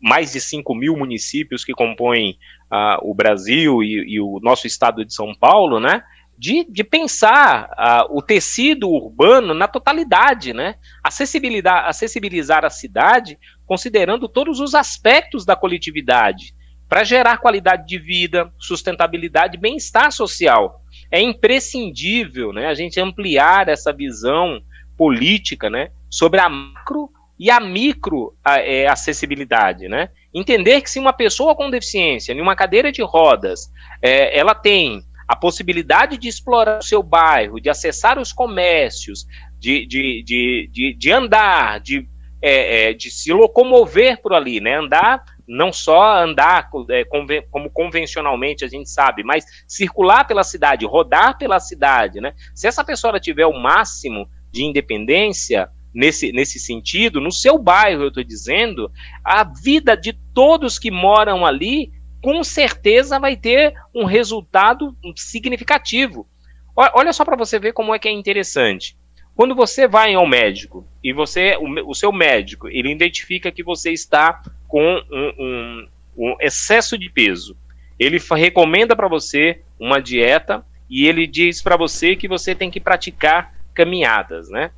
mais de 5 mil municípios que compõem uh, o Brasil e, e, o nosso estado de São Paulo, né? De, de pensar uh, o tecido urbano na totalidade, né? Acessibilidade, acessibilizar a cidade considerando todos os aspectos da coletividade, para gerar qualidade de vida, sustentabilidade, bem-estar social. É imprescindível né, a gente ampliar essa visão política né, sobre a macro e a micro a, é, acessibilidade. Né? Entender que se uma pessoa com deficiência, em uma cadeira de rodas, é, ela tem a possibilidade de explorar o seu bairro, de acessar os comércios, de, de, de, de, de andar, de, é, é, de se locomover por ali, né? Andar, não só andar é, como convencionalmente a gente sabe, mas circular pela cidade, rodar pela cidade, né? Se essa pessoa tiver o máximo de independência, nesse, nesse sentido, no seu bairro, eu estou dizendo, a vida de todos que moram ali com certeza vai ter um resultado significativo. Olha só para você ver como é que é interessante. Quando você vai ao médico e você, o, o seu médico, ele identifica que você está com um, um, um excesso de peso, ele recomenda para você uma dieta e ele diz para você que você tem que praticar caminhadas, né?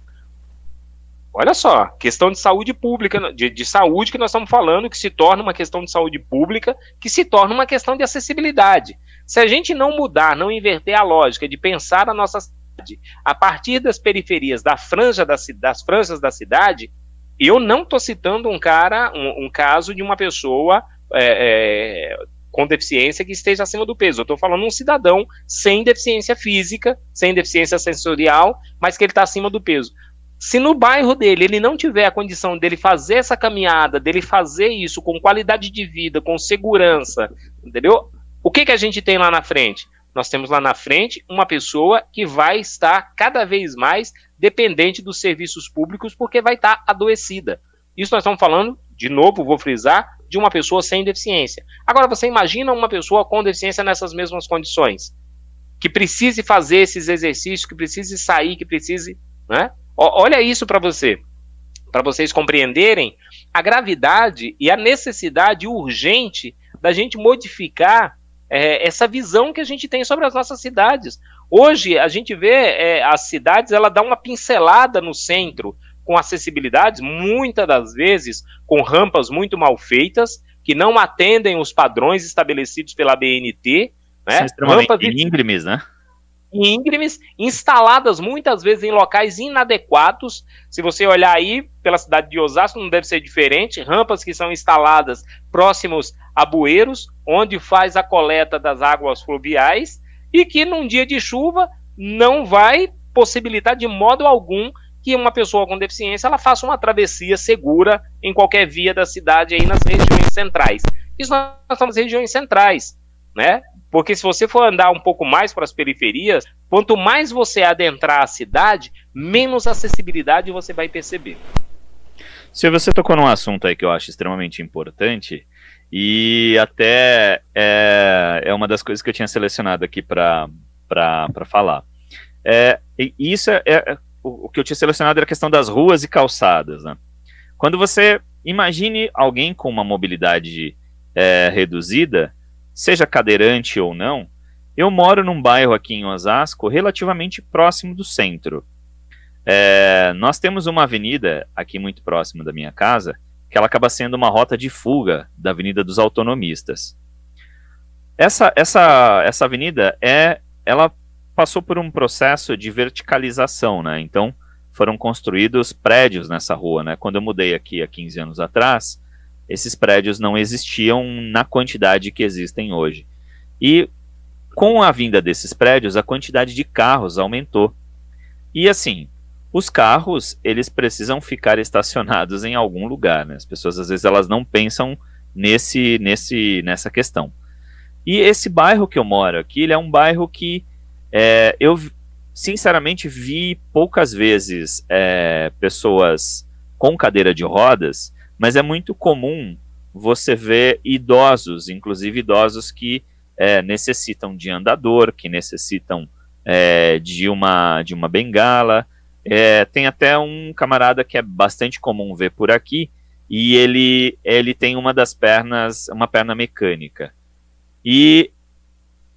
Olha só, questão de saúde pública, de, de, saúde que nós estamos falando, que se torna uma questão de saúde pública, que se torna uma questão de acessibilidade. Se a gente não mudar, não inverter a lógica de pensar a nossa cidade a partir das periferias, da franja da, das franjas da cidade, eu não estou citando um cara, um, um, caso de uma pessoa é, é, com deficiência que esteja acima do peso. Eu estou falando um cidadão sem deficiência física, sem deficiência sensorial, mas que ele está acima do peso. Se no bairro dele ele não tiver a condição dele fazer essa caminhada, dele fazer isso com qualidade de vida, com segurança, entendeu? O que, que a gente tem lá na frente? Nós temos lá na frente uma pessoa que vai estar cada vez mais dependente dos serviços públicos porque vai estar adoecida. Isso nós estamos falando, de novo, vou frisar, de uma pessoa sem deficiência. Agora você imagina uma pessoa com deficiência nessas mesmas condições, que precise fazer esses exercícios, que precise sair, que precise, né? Olha isso para você. para vocês compreenderem a gravidade e a necessidade urgente da gente modificar é, essa visão que a gente tem sobre as nossas cidades. Hoje a gente vê é, as cidades, ela dá uma pincelada no centro com acessibilidades, muitas das vezes com rampas muito mal feitas, que não atendem os padrões estabelecidos pela BNT, né? Rampas íngremes, né? Íngremes, instaladas muitas vezes em locais inadequados. Se você olhar aí pela cidade de Osasco, não deve ser diferente. Rampas que são instaladas próximos a bueiros, onde faz a coleta das águas fluviais, e que num dia de chuva não vai possibilitar de modo algum que uma pessoa com deficiência ela faça uma travessia segura em qualquer via da cidade aí nas regiões centrais. Isso nós estamos em regiões centrais, né? Porque se você for andar um pouco mais para as periferias, quanto mais você adentrar a cidade, menos acessibilidade você vai perceber. Se você tocou num assunto aí que eu acho extremamente importante, e até é, é uma das coisas que eu tinha selecionado aqui para falar. É, isso é, é, o, o que eu tinha selecionado era a questão das ruas e calçadas. Né? Quando você imagine alguém com uma mobilidade é, reduzida, seja cadeirante ou não, eu moro num bairro aqui em Osasco relativamente próximo do centro. É, nós temos uma avenida aqui muito próxima da minha casa que ela acaba sendo uma rota de fuga da Avenida dos Autonomistas. Essa, essa, essa avenida é, ela passou por um processo de verticalização, né? Então foram construídos prédios nessa rua, né? Quando eu mudei aqui há 15 anos atrás, esses prédios não existiam na quantidade que existem hoje. E com a vinda desses prédios, a quantidade de carros aumentou. E assim, os carros, eles precisam ficar estacionados em algum lugar, né? As pessoas às vezes elas não pensam nesse nesse nessa questão. E esse bairro que eu moro aqui, ele é um bairro que é, eu sinceramente vi poucas vezes é, pessoas com cadeira de rodas mas é muito comum você ver idosos, inclusive idosos que é, necessitam de andador, que necessitam é, de, uma, de uma bengala. É, tem até um camarada que é bastante comum ver por aqui, e ele, ele tem uma das pernas, uma perna mecânica. E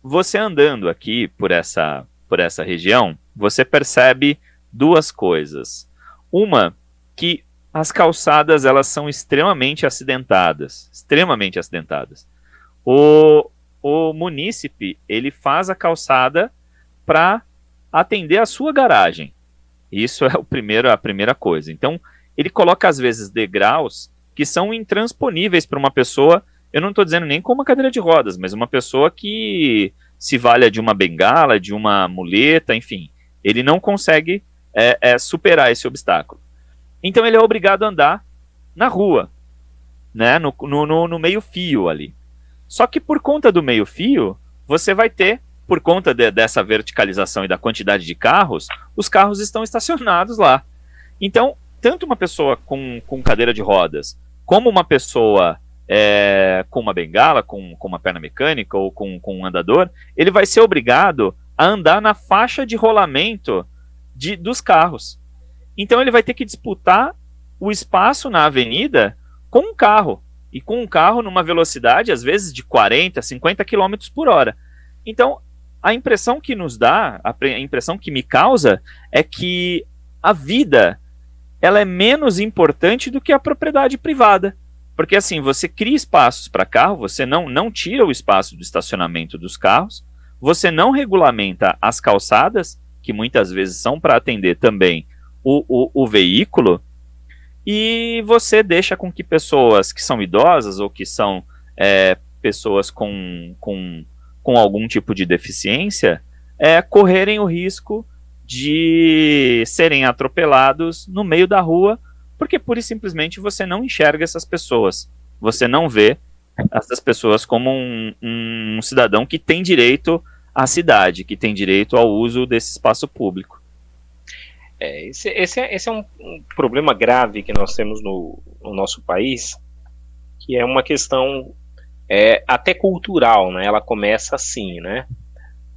você andando aqui por essa, por essa região, você percebe duas coisas. Uma, que as calçadas elas são extremamente acidentadas, extremamente acidentadas. O, o munícipe ele faz a calçada para atender a sua garagem. Isso é o primeiro, a primeira coisa. Então ele coloca às vezes degraus que são intransponíveis para uma pessoa. Eu não estou dizendo nem com uma cadeira de rodas, mas uma pessoa que se valha de uma bengala, de uma muleta, enfim, ele não consegue é, é, superar esse obstáculo. Então ele é obrigado a andar na rua, né, no, no, no meio-fio ali. Só que por conta do meio-fio, você vai ter, por conta de, dessa verticalização e da quantidade de carros, os carros estão estacionados lá. Então, tanto uma pessoa com, com cadeira de rodas, como uma pessoa é, com uma bengala, com, com uma perna mecânica ou com, com um andador, ele vai ser obrigado a andar na faixa de rolamento de, dos carros. Então ele vai ter que disputar o espaço na avenida com um carro. E com um carro numa velocidade, às vezes, de 40, 50 km por hora. Então, a impressão que nos dá, a impressão que me causa, é que a vida ela é menos importante do que a propriedade privada. Porque assim, você cria espaços para carro, você não, não tira o espaço do estacionamento dos carros, você não regulamenta as calçadas, que muitas vezes são para atender também o, o, o veículo e você deixa com que pessoas que são idosas ou que são é, pessoas com, com, com algum tipo de deficiência é, correrem o risco de serem atropelados no meio da rua, porque pura e simplesmente você não enxerga essas pessoas. Você não vê essas pessoas como um, um cidadão que tem direito à cidade, que tem direito ao uso desse espaço público. É, esse, esse, é, esse é um, um, problema grave que nós temos no, no, nosso país, que é uma questão é, até cultural, né? Ela começa assim, né?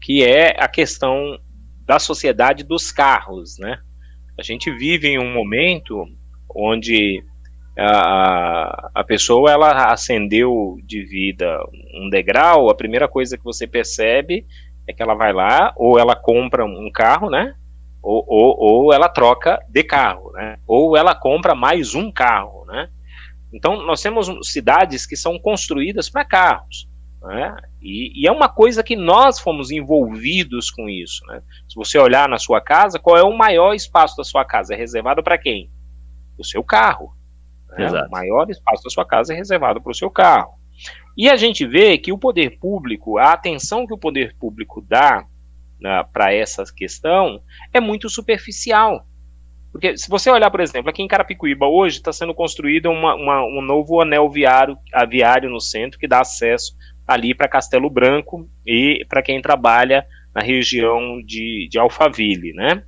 Que é a questão da sociedade dos carros, né? A gente vive em um momento onde a, a pessoa ela ascendeu de vida um degrau, a primeira coisa que você percebe é que ela vai lá, ou ela compra um carro, né? Ou, ou, ou ela troca de carro, né? Ou ela compra mais um carro, né? Então, nós temos cidades que são construídas para carros. Né? E, e, é uma coisa que nós fomos envolvidos com isso. Né? Se você olhar na sua casa, qual é o maior espaço da sua casa? É reservado para quem? O seu carro. Né? O maior espaço da sua casa é reservado para o seu carro. E a gente vê que o poder público, a atenção que o poder público dá para essa questão é muito superficial. Porque se você olhar, por exemplo, aqui em Carapicuíba hoje está sendo construído uma, uma, um novo anel viário, aviário no centro que dá acesso ali para Castelo Branco e para quem trabalha na região de, de Alphaville, né?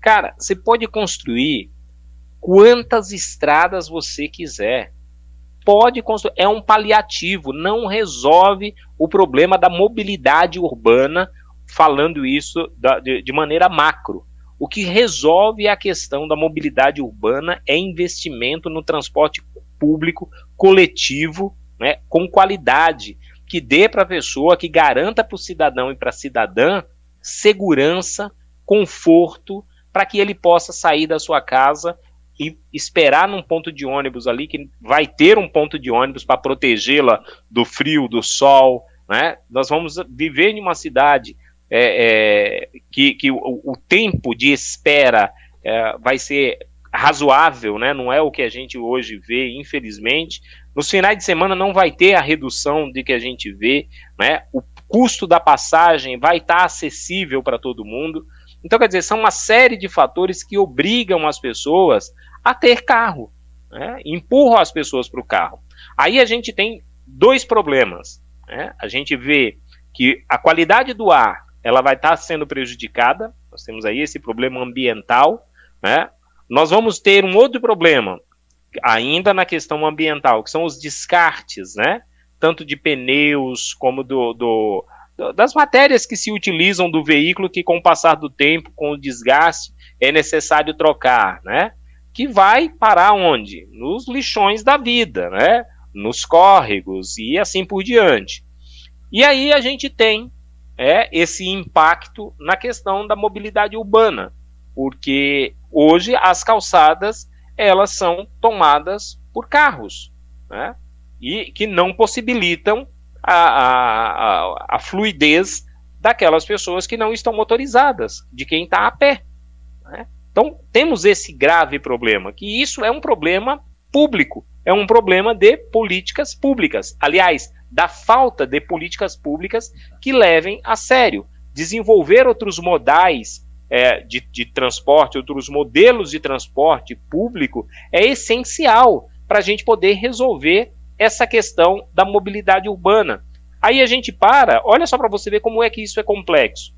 Cara, você pode construir quantas estradas você quiser. Pode construir, é um paliativo, não resolve o problema da mobilidade urbana, falando isso da, de, de maneira macro. O que resolve a questão da mobilidade urbana é investimento no transporte público coletivo, né, com qualidade, que dê para a pessoa, que garanta para o cidadão e para a cidadã segurança, conforto, para que ele possa sair da sua casa e esperar num ponto de ônibus ali, que vai ter um ponto de ônibus para protegê-la do frio, do sol. Né? Nós vamos viver em uma cidade é, é, que, que o, o, tempo de espera é, vai ser razoável, né? não é o que a gente hoje vê, infelizmente. Nos finais de semana não vai ter a redução de que a gente vê, né? o custo da passagem vai estar acessível para todo mundo. Então, quer dizer, são uma série de fatores que obrigam as pessoas a ter carro, né? empurram as pessoas para o carro. Aí a gente tem dois problemas. Né? A gente vê que a qualidade do ar ela vai estar sendo prejudicada. Nós temos aí esse problema ambiental. Né? Nós vamos ter um outro problema, ainda na questão ambiental, que são os descartes, né? tanto de pneus como do, do das matérias que se utilizam do veículo que com o passar do tempo, com o desgaste, é necessário trocar, né? Que vai parar onde? Nos lixões da vida, né? Nos córregos e assim por diante. E aí a gente tem é, esse impacto na questão da mobilidade urbana, porque hoje as calçadas elas são tomadas por carros, né? E que não possibilitam a, a, a, fluidez daquelas pessoas que não estão motorizadas, de quem está a pé. Né? Então, temos esse grave problema, que isso é um problema público, é um problema de políticas públicas. Aliás, da falta de políticas públicas que levem a sério. Desenvolver outros modais é, de, de transporte, outros modelos de transporte público é essencial para a gente poder resolver essa questão da mobilidade urbana. Aí a gente para, olha só para você ver como é que isso é complexo.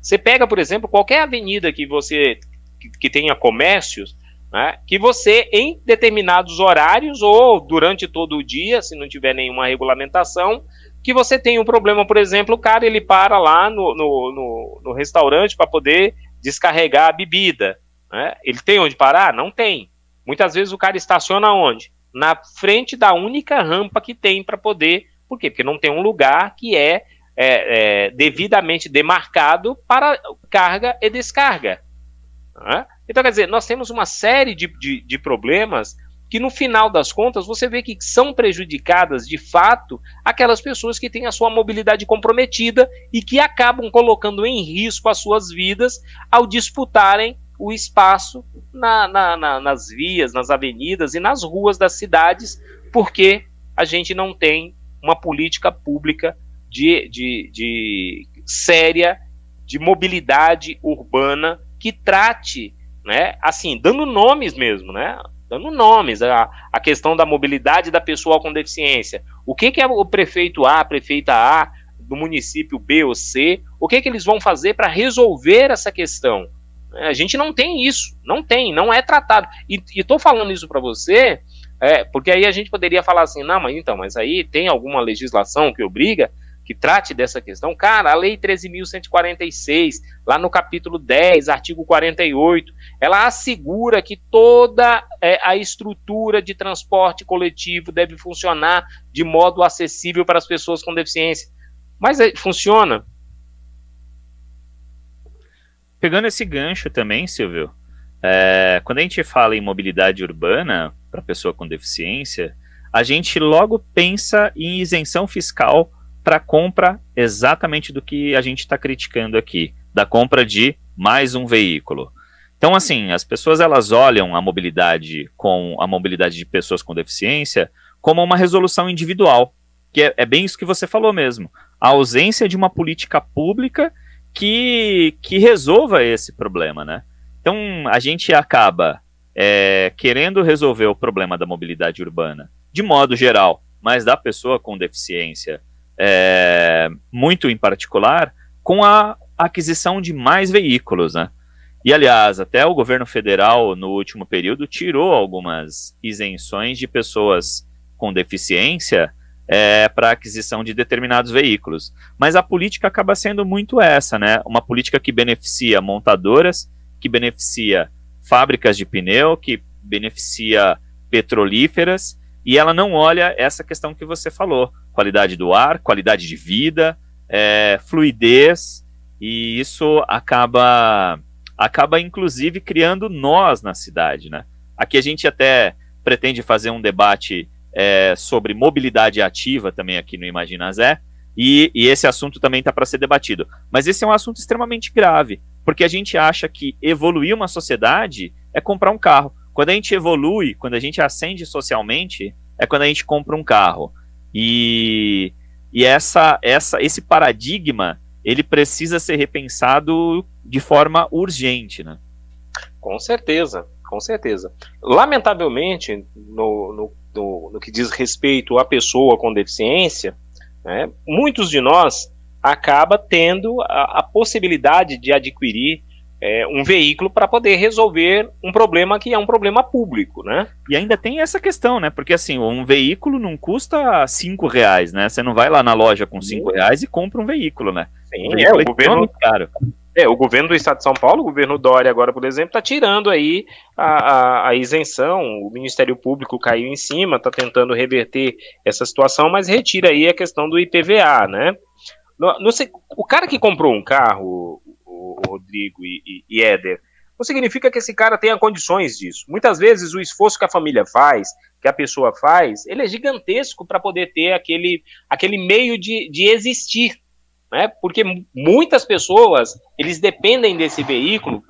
Você pega, por exemplo, qualquer avenida que você que, que tenha comércios, né, que você em determinados horários ou durante todo o dia, se não tiver nenhuma regulamentação, que você tem um problema, por exemplo, o cara ele para lá no, no, no, no restaurante para poder descarregar a bebida. Né? Ele tem onde parar? Não tem. Muitas vezes o cara estaciona onde? na frente da única rampa que tem para poder. Por quê? Porque não tem um lugar que é, é, é devidamente demarcado para carga e descarga. Né? Então, quer dizer, nós temos uma série de, de, de problemas que no final das contas você vê que são prejudicadas de fato aquelas pessoas que têm a sua mobilidade comprometida e que acabam colocando em risco as suas vidas ao disputarem o espaço na, na, na, nas vias, nas avenidas e nas ruas das cidades, porque a gente não tem uma política pública de, de, de séria de mobilidade urbana que trate, né, assim, dando nomes mesmo, né, dando nomes, a, a questão da mobilidade da pessoa com deficiência. O que, que é o prefeito A, a prefeita A, do município B ou C, o que, que eles vão fazer para resolver essa questão? A gente não tem isso, não tem, não é tratado. E estou falando isso para você, é, porque aí a gente poderia falar assim, não, mas então, mas aí tem alguma legislação que obriga? Que trate dessa questão. Cara, a Lei 13.146, lá no capítulo 10, artigo 48, ela assegura que toda é, a estrutura de transporte coletivo deve funcionar de modo acessível para as pessoas com deficiência. Mas é, funciona? Pegando esse gancho também, Silvio, é, quando a gente fala em mobilidade urbana para pessoa com deficiência, a gente logo pensa em isenção fiscal para compra exatamente do que a gente está criticando aqui, da compra de mais um veículo. Então, assim, as pessoas elas olham a mobilidade com a mobilidade de pessoas com deficiência como uma resolução individual, que é, é bem isso que você falou mesmo, a ausência de uma política pública que, que resolva esse problema, né? Então, a gente acaba é, querendo resolver o problema da mobilidade urbana de modo geral, mas da pessoa com deficiência é, muito em particular, com a aquisição de mais veículos, né? E, aliás, até o governo federal, no último período, tirou algumas isenções de pessoas com deficiência é, para aquisição de determinados veículos. Mas a política acaba sendo muito essa, né? Uma política que beneficia montadoras, que beneficia fábricas de pneu, que beneficia petrolíferas, e ela não olha essa questão que você falou: qualidade do ar, qualidade de vida, é, fluidez, e isso acaba, acaba inclusive criando nós na cidade, né? Aqui a gente até pretende fazer um debate é, sobre mobilidade ativa também aqui no Imagina Zé, e, e esse assunto também está para ser debatido. Mas esse é um assunto extremamente grave, porque a gente acha que evoluir uma sociedade é comprar um carro. Quando a gente evolui, quando a gente ascende socialmente, é quando a gente compra um carro. E, e essa, essa, esse paradigma ele precisa ser repensado de forma urgente, né? Com certeza, com certeza. Lamentavelmente, no, no no, no que diz respeito à pessoa com deficiência, né, muitos de nós acaba tendo a, a possibilidade de adquirir é, um veículo para poder resolver um problema que é um problema público, né? E ainda tem essa questão, né? Porque assim, um veículo não custa cinco reais, né? Você não vai lá na loja com cinco reais e compra um veículo, né? Sim, um é, o governo, caro. É, o governo do estado de São Paulo, o governo Dória agora, por exemplo, está tirando aí a, a, a, isenção, o Ministério Público caiu em cima, está tentando reverter essa situação, mas retira aí a questão do IPVA, né? No, no, o cara que comprou um carro, o, Rodrigo e, e, e Éder, não significa que esse cara tenha condições disso. Muitas vezes o esforço que a família faz, que a pessoa faz, ele é gigantesco para poder ter aquele, aquele meio de, de existir, né? Porque muitas pessoas eles dependem desse veículo,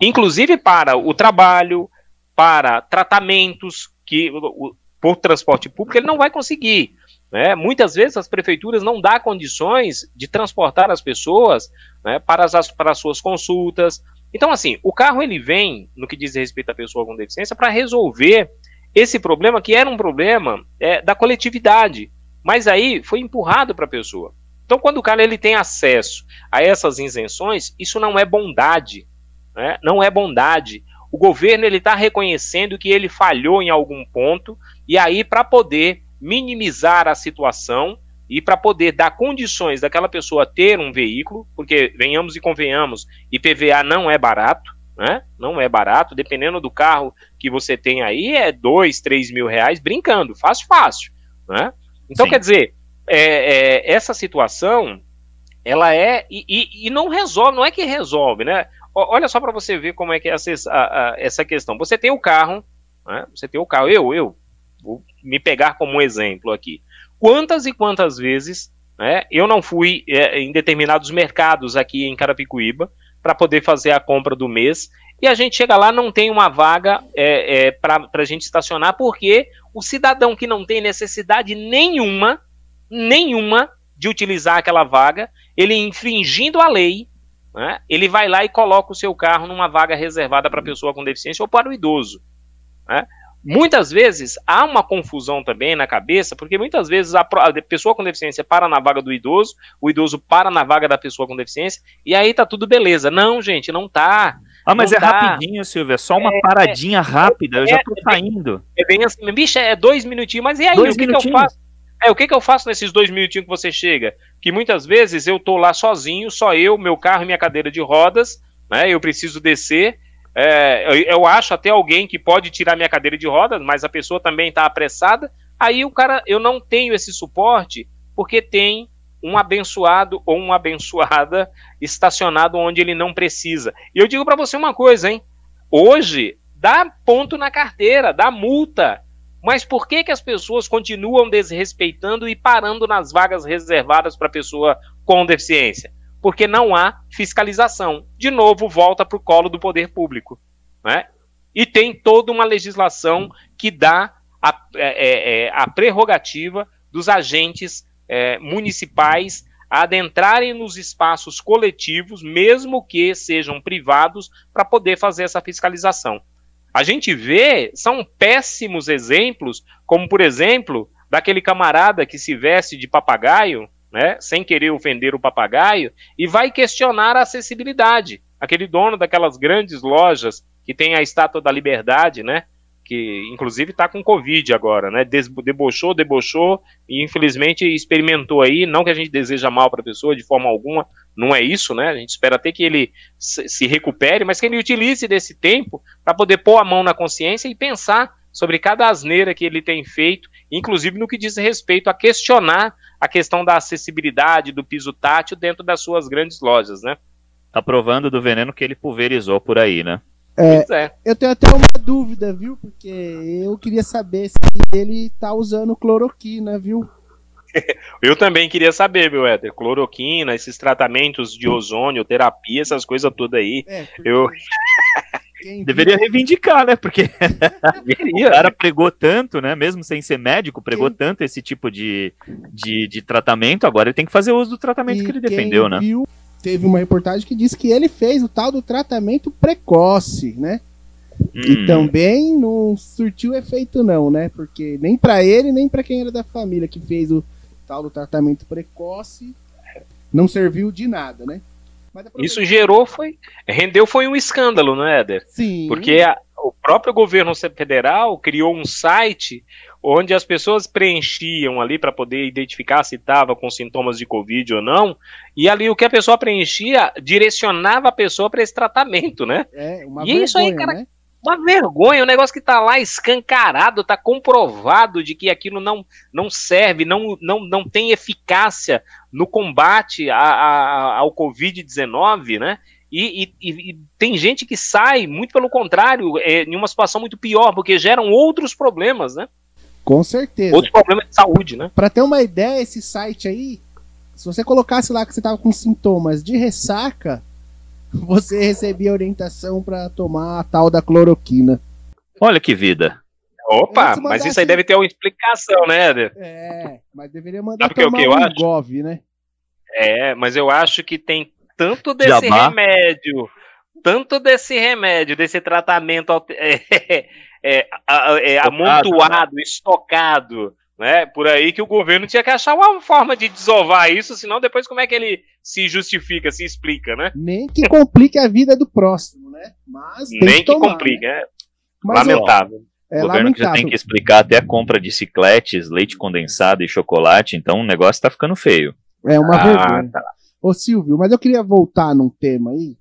inclusive para o trabalho, para tratamentos que o, por transporte público ele não vai conseguir. Né? Muitas vezes as prefeituras não dão condições de transportar as pessoas né, para, as, para as suas consultas. Então, assim, o carro ele vem, no que diz respeito à pessoa com deficiência, para resolver esse problema que era um problema é, da coletividade, mas aí foi empurrado para a pessoa. Então, quando o cara ele tem acesso a essas isenções, isso não é bondade, né? não é bondade. O governo ele está reconhecendo que ele falhou em algum ponto e aí para poder minimizar a situação e para poder dar condições daquela pessoa ter um veículo, porque venhamos e convenhamos, IPVA não é barato, né? Não é barato, dependendo do carro que você tem aí, é dois, três mil reais, brincando, fácil, fácil, né? Então, Sim. quer dizer, é, é, essa situação, ela é. E, e, e, não resolve, não é que resolve, né? Olha só para você ver como é que é essa, a, a, essa questão. Você tem o carro, né? Você tem o carro. Eu, eu, vou me pegar como um exemplo aqui. Quantas e quantas vezes né, eu não fui é, em determinados mercados aqui em Carapicuíba para poder fazer a compra do mês e a gente chega lá não tem uma vaga é, é, para a gente estacionar porque o cidadão que não tem necessidade nenhuma nenhuma de utilizar aquela vaga, ele infringindo a lei, né, ele vai lá e coloca o seu carro numa vaga reservada para pessoa com deficiência ou para o idoso. Né? Muitas vezes há uma confusão também na cabeça, porque muitas vezes a, pessoa com deficiência para na vaga do idoso, o idoso para na vaga da pessoa com deficiência, e aí tá tudo beleza. Não, gente, não tá. Ah, mas é tá. rapidinho, Silvia, é só uma é, paradinha é, rápida, eu já tô é, saindo. É bem assim, bicho, é dois minutinhos, mas e aí, dois o que, que eu faço? É, o que, que eu faço nesses dois minutinhos que você chega? que muitas vezes eu tô lá sozinho, só eu, meu carro e minha cadeira de rodas, né? Eu preciso descer. É, eu, acho até alguém que pode tirar minha cadeira de rodas, mas a pessoa também está apressada. Aí o cara, eu não tenho esse suporte porque tem um abençoado ou uma abençoada estacionado onde ele não precisa. E eu digo para você uma coisa, hein? Hoje dá ponto na carteira, dá multa. Mas por que, que as pessoas continuam desrespeitando e parando nas vagas reservadas para pessoa com deficiência? Porque não há fiscalização. De novo, volta para o colo do poder público. Né? E tem toda uma legislação que dá a, é, é, é a prerrogativa dos agentes é, municipais adentrarem nos espaços coletivos, mesmo que sejam privados, para poder fazer essa fiscalização. A gente vê, são péssimos exemplos, como por exemplo, daquele camarada que se veste de papagaio, né, sem querer ofender o papagaio, e vai questionar a acessibilidade. Aquele dono daquelas grandes lojas que tem a estátua da liberdade, né, que inclusive está com Covid agora, né? Debochou, debochou e infelizmente experimentou aí. Não que a gente deseja mal para a pessoa de forma alguma, não é isso, né? A gente espera até que ele se recupere, mas que ele utilize desse tempo para poder pôr a mão na consciência e pensar sobre cada asneira que ele tem feito, inclusive no que diz respeito a questionar a questão da acessibilidade do piso tátil dentro das suas grandes lojas, né? Tá provando do veneno que ele pulverizou por aí, né? É, é. Eu tenho até uma dúvida, viu? Porque eu queria saber se ele tá usando cloroquina, viu? eu também queria saber, meu Éder. Cloroquina, esses tratamentos de ozônio, terapia, essas coisas todas aí. É, eu. Deveria reivindicar, né? Porque o cara pregou tanto, né? Mesmo sem ser médico, pregou quem... tanto esse tipo de, de, de, tratamento, agora ele tem que fazer uso do tratamento e que ele defendeu, né? Viu teve uma reportagem que disse que ele fez o tal do tratamento precoce, né? Hum. E também não surtiu efeito não, né? Porque nem para ele, nem para quem era da família que fez o tal do tratamento precoce, não serviu de nada, né? Isso gerou foi rendeu foi um escândalo, não é, Éder? Sim. Porque a, o próprio governo federal criou um site onde as pessoas preenchiam ali para poder identificar se estava com sintomas de Covid ou não, e ali o que a pessoa preenchia direcionava a pessoa para esse tratamento, né? É, uma e vergonha, isso aí, cara, né? Uma vergonha, um negócio que está lá escancarado, está comprovado de que aquilo não, não serve, não, não, não tem eficácia no combate a, a, ao Covid-19, né? E, e, e, tem gente que sai, muito pelo contrário, é, em uma situação muito pior, porque geram outros problemas, né? Com certeza. Outros problemas de saúde, né? Para ter uma ideia, esse site aí, se você colocasse lá que você tava com sintomas de ressaca, você recebia orientação para tomar a tal da cloroquina. Olha que vida. Opa, mas isso aí deve ter uma explicação, né, Eder? É, mas deveria mandar Sabe tomar que eu, que eu um acho? Gov, né? É, mas eu acho que tem tanto desse Jabá. remédio, tanto desse remédio, desse tratamento é, é, é, amontoado, estocado, né, por aí que o governo tinha que achar uma forma de desovar isso, senão depois como é que ele se justifica, se explica, né? Nem que complique a vida do próximo, né? Mas Nem que, tomar, complique, né? é Mas, lamentável. Ó, é o governo lamentável. já tem que explicar até a compra de chicletes, leite condensado e chocolate, então o negócio tá ficando feio. É uma ah, vergonha. Tá. Ô Silvio, mas eu queria voltar num tema aí,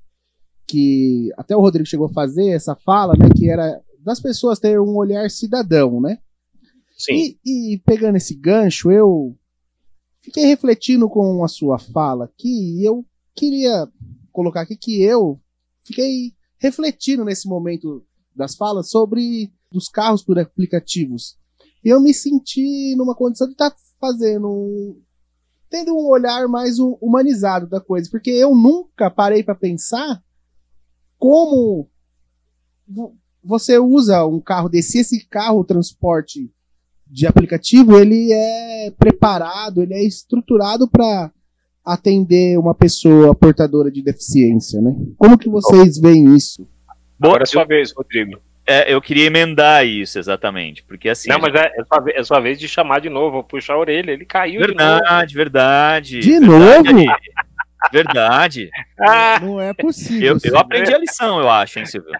que até o Rodrigo chegou a fazer essa fala, né, que era das pessoas terem um olhar cidadão, né? Sim. E, e, pegando esse gancho, eu fiquei refletindo com a sua fala aqui e eu queria colocar aqui que eu fiquei refletindo nesse momento das falas sobre os carros por aplicativos. E eu me senti numa condição de estar tá fazendo tendo um olhar mais humanizado da coisa, porque eu nunca parei para pensar como você usa um carro desse, esse carro, transporte de aplicativo, ele é preparado, ele é estruturado para atender uma pessoa portadora de deficiência, né? Como que vocês veem isso? Agora é sua vez, Rodrigo. É, eu queria emendar isso, exatamente, porque assim... Não, mas é, é, sua, vez, é sua vez de chamar de novo, puxar a orelha, ele caiu Verdade, de verdade. De verdade, novo? Verdade. Ah. Não é possível. Eu, eu aprendi a lição, eu acho, hein, Silvio?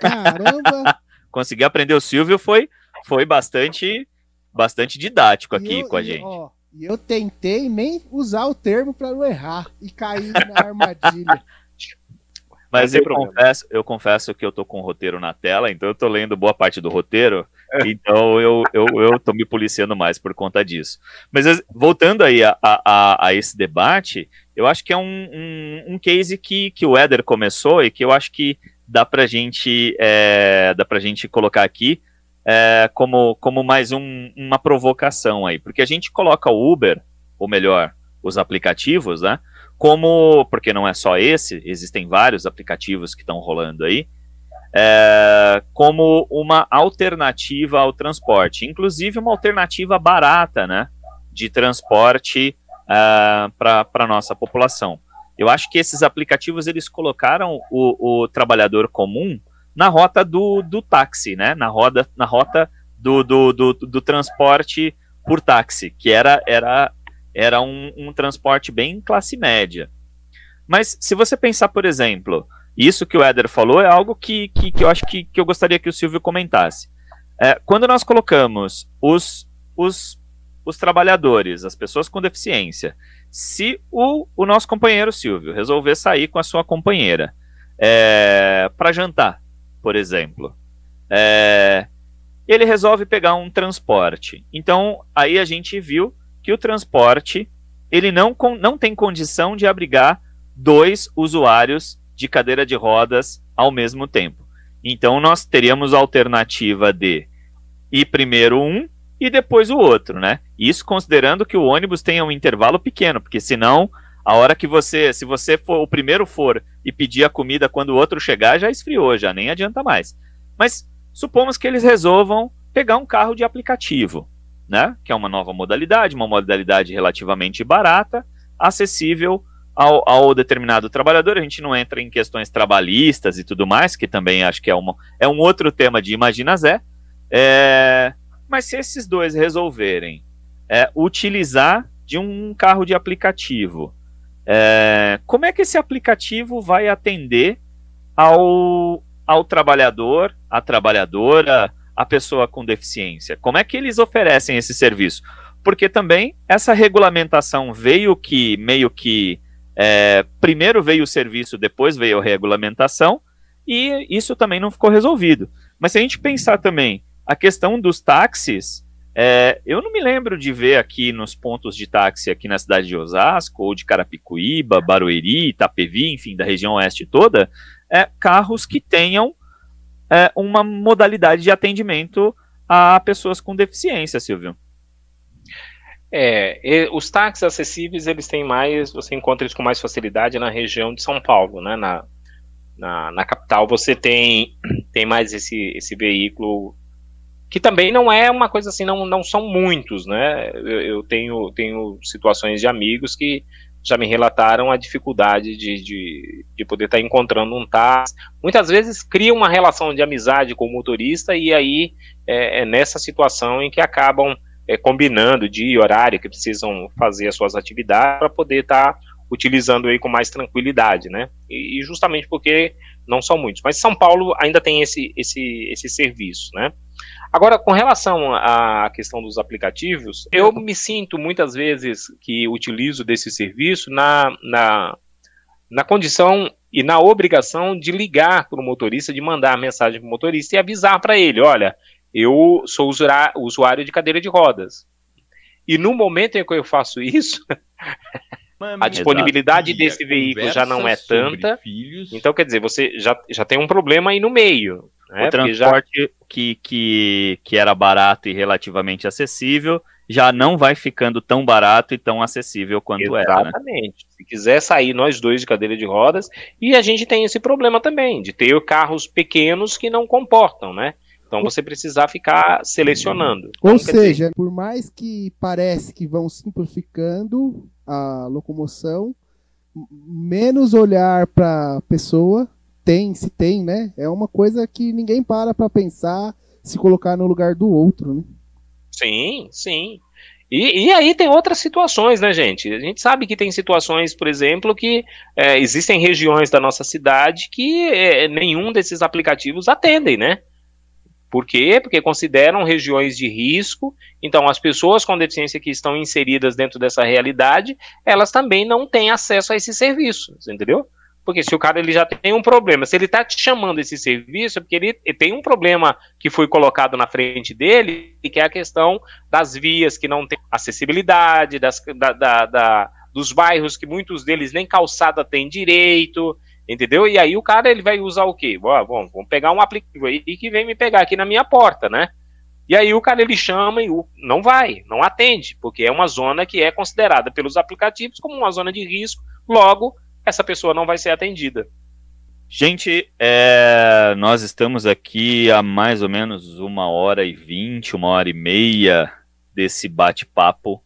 Caramba! Conseguir aprender o Silvio foi, foi bastante, bastante didático aqui eu, com a gente. Ó, E eu tentei nem usar o termo para não errar e cair na armadilha. Mas eu problema. confesso, eu confesso que eu tô com o roteiro na tela, então eu tô lendo boa parte do roteiro, então eu, eu, eu tô me policiando mais por conta disso. Mas voltando aí a, a, a- a esse debate, eu acho que é um, um, um case que, que o Éder começou e que eu acho que dá pra gente, é, dá pra gente colocar aqui é, como, como mais um- uma provocação aí, porque a gente coloca o Uber, ou melhor, os aplicativos, né? como, porque não é só esse, existem vários aplicativos que estão rolando aí, é, como uma alternativa ao transporte, inclusive uma alternativa barata, né, de transporte para a nossa população. Eu acho que esses aplicativos eles colocaram o, o trabalhador comum na rota do, do táxi, né, na, roda, na rota do, do, do, do transporte por táxi, que era, era era um, um transporte bem classe média. Mas se você pensar, por exemplo, isso que o Éder falou é algo que, que, que eu acho que, que eu gostaria que o Silvio comentasse. É, quando nós colocamos os, os, os trabalhadores, as pessoas com deficiência, se o, o nosso companheiro Silvio resolver sair com a sua companheira é, para jantar, por exemplo, é, ele resolve pegar um transporte. Então, aí a gente viu que o transporte ele não, não tem condição de abrigar dois usuários de cadeira de rodas ao mesmo tempo. Então nós teríamos a alternativa de ir primeiro um e depois o outro, né? Isso considerando que o ônibus tenha um intervalo pequeno, porque senão a hora que você, se você for o primeiro for e pedir a comida quando o outro chegar, já esfriou, já nem adianta mais. Mas supomos que eles resolvam pegar um carro de aplicativo né? Que é uma nova modalidade, uma modalidade relativamente barata, acessível ao, ao determinado trabalhador. A gente não entra em questões trabalhistas e tudo mais, que também acho que é, uma, é um outro tema de Imagina Zé. É, mas se esses dois resolverem é, utilizar de um carro de aplicativo, é, como é que esse aplicativo vai atender ao, ao trabalhador, à trabalhadora, a pessoa com deficiência? Como é que eles oferecem esse serviço? Porque também essa regulamentação veio que meio que é, primeiro veio o serviço, depois veio a regulamentação, e isso também não ficou resolvido. Mas se a gente pensar também a questão dos táxis, é, eu não me lembro de ver aqui nos pontos de táxi aqui na cidade de Osasco, ou de Carapicuíba, Barueri, Itapevi, enfim, da região oeste toda, é, carros que tenham é, uma modalidade de atendimento a pessoas com deficiência, Silvio. É, e os táxis acessíveis, eles têm mais, você encontra eles com mais facilidade na região de São Paulo, né? Na, na, na capital você tem, tem mais esse, esse veículo que também não é uma coisa assim, não, não são muitos, né? Eu, eu tenho, tenho situações de amigos que já me relataram a dificuldade de, de, de poder estar encontrando um táxi. Muitas vezes cria uma relação de amizade com o motorista e aí é, é nessa situação em que acabam é, combinando dia e horário que precisam fazer as suas atividades para poder estar utilizando aí com mais tranquilidade, né? E, e, justamente porque não são muitos. Mas São Paulo ainda tem esse, esse, esse serviço, né? Agora, com relação à questão dos aplicativos, eu me sinto muitas vezes que utilizo desse serviço na, na, na condição e na obrigação de ligar para o motorista, de mandar mensagem para o motorista e avisar para ele: olha, eu sou usuário de cadeira de rodas. E no momento em que eu faço isso, a disponibilidade Exato. desse veículo já não é tanta. Filhos. Então, quer dizer, você já, já tem um problema aí no meio. Né? o Porque já- transporte que, que, que era barato e relativamente acessível já não vai ficando tão barato e tão acessível quanto era. Né? Exatamente. Se quiser sair nós dois de cadeira de rodas, e a gente tem esse problema também, de ter carros pequenos que não comportam, né? Então você precisar ficar selecionando. Ou Então, quer dizer, seja, por mais que parece que vão simplificando a locomoção, menos olhar para a pessoa tem, se tem, né? É uma coisa que ninguém para para pensar, se colocar no lugar do outro, né? Sim, sim. E, e aí tem outras situações, né, gente? A gente sabe que tem situações, por exemplo, que é, existem regiões da nossa cidade que é, nenhum desses aplicativos atendem, né? Por quê? Porque consideram regiões de risco, então as pessoas com deficiência que estão inseridas dentro dessa realidade, elas também não têm acesso a esses serviços, entendeu? Porque se o cara ele já tem um problema, se ele está te chamando esse serviço, é porque ele, tem um problema que foi colocado na frente dele, que é a questão das vias que não tem acessibilidade, das, da, da, da, dos bairros que muitos deles nem calçada tem direito, entendeu? E aí o cara ele vai usar o quê? Bom, vamos pegar um aplicativo aí que vem me pegar aqui na minha porta, né? E aí o cara ele chama e não vai, não atende, porque é uma zona que é considerada pelos aplicativos como uma zona de risco, logo essa pessoa não vai ser atendida. Gente, é, nós estamos aqui há mais ou menos uma hora e vinte, uma hora e meia desse bate-papo,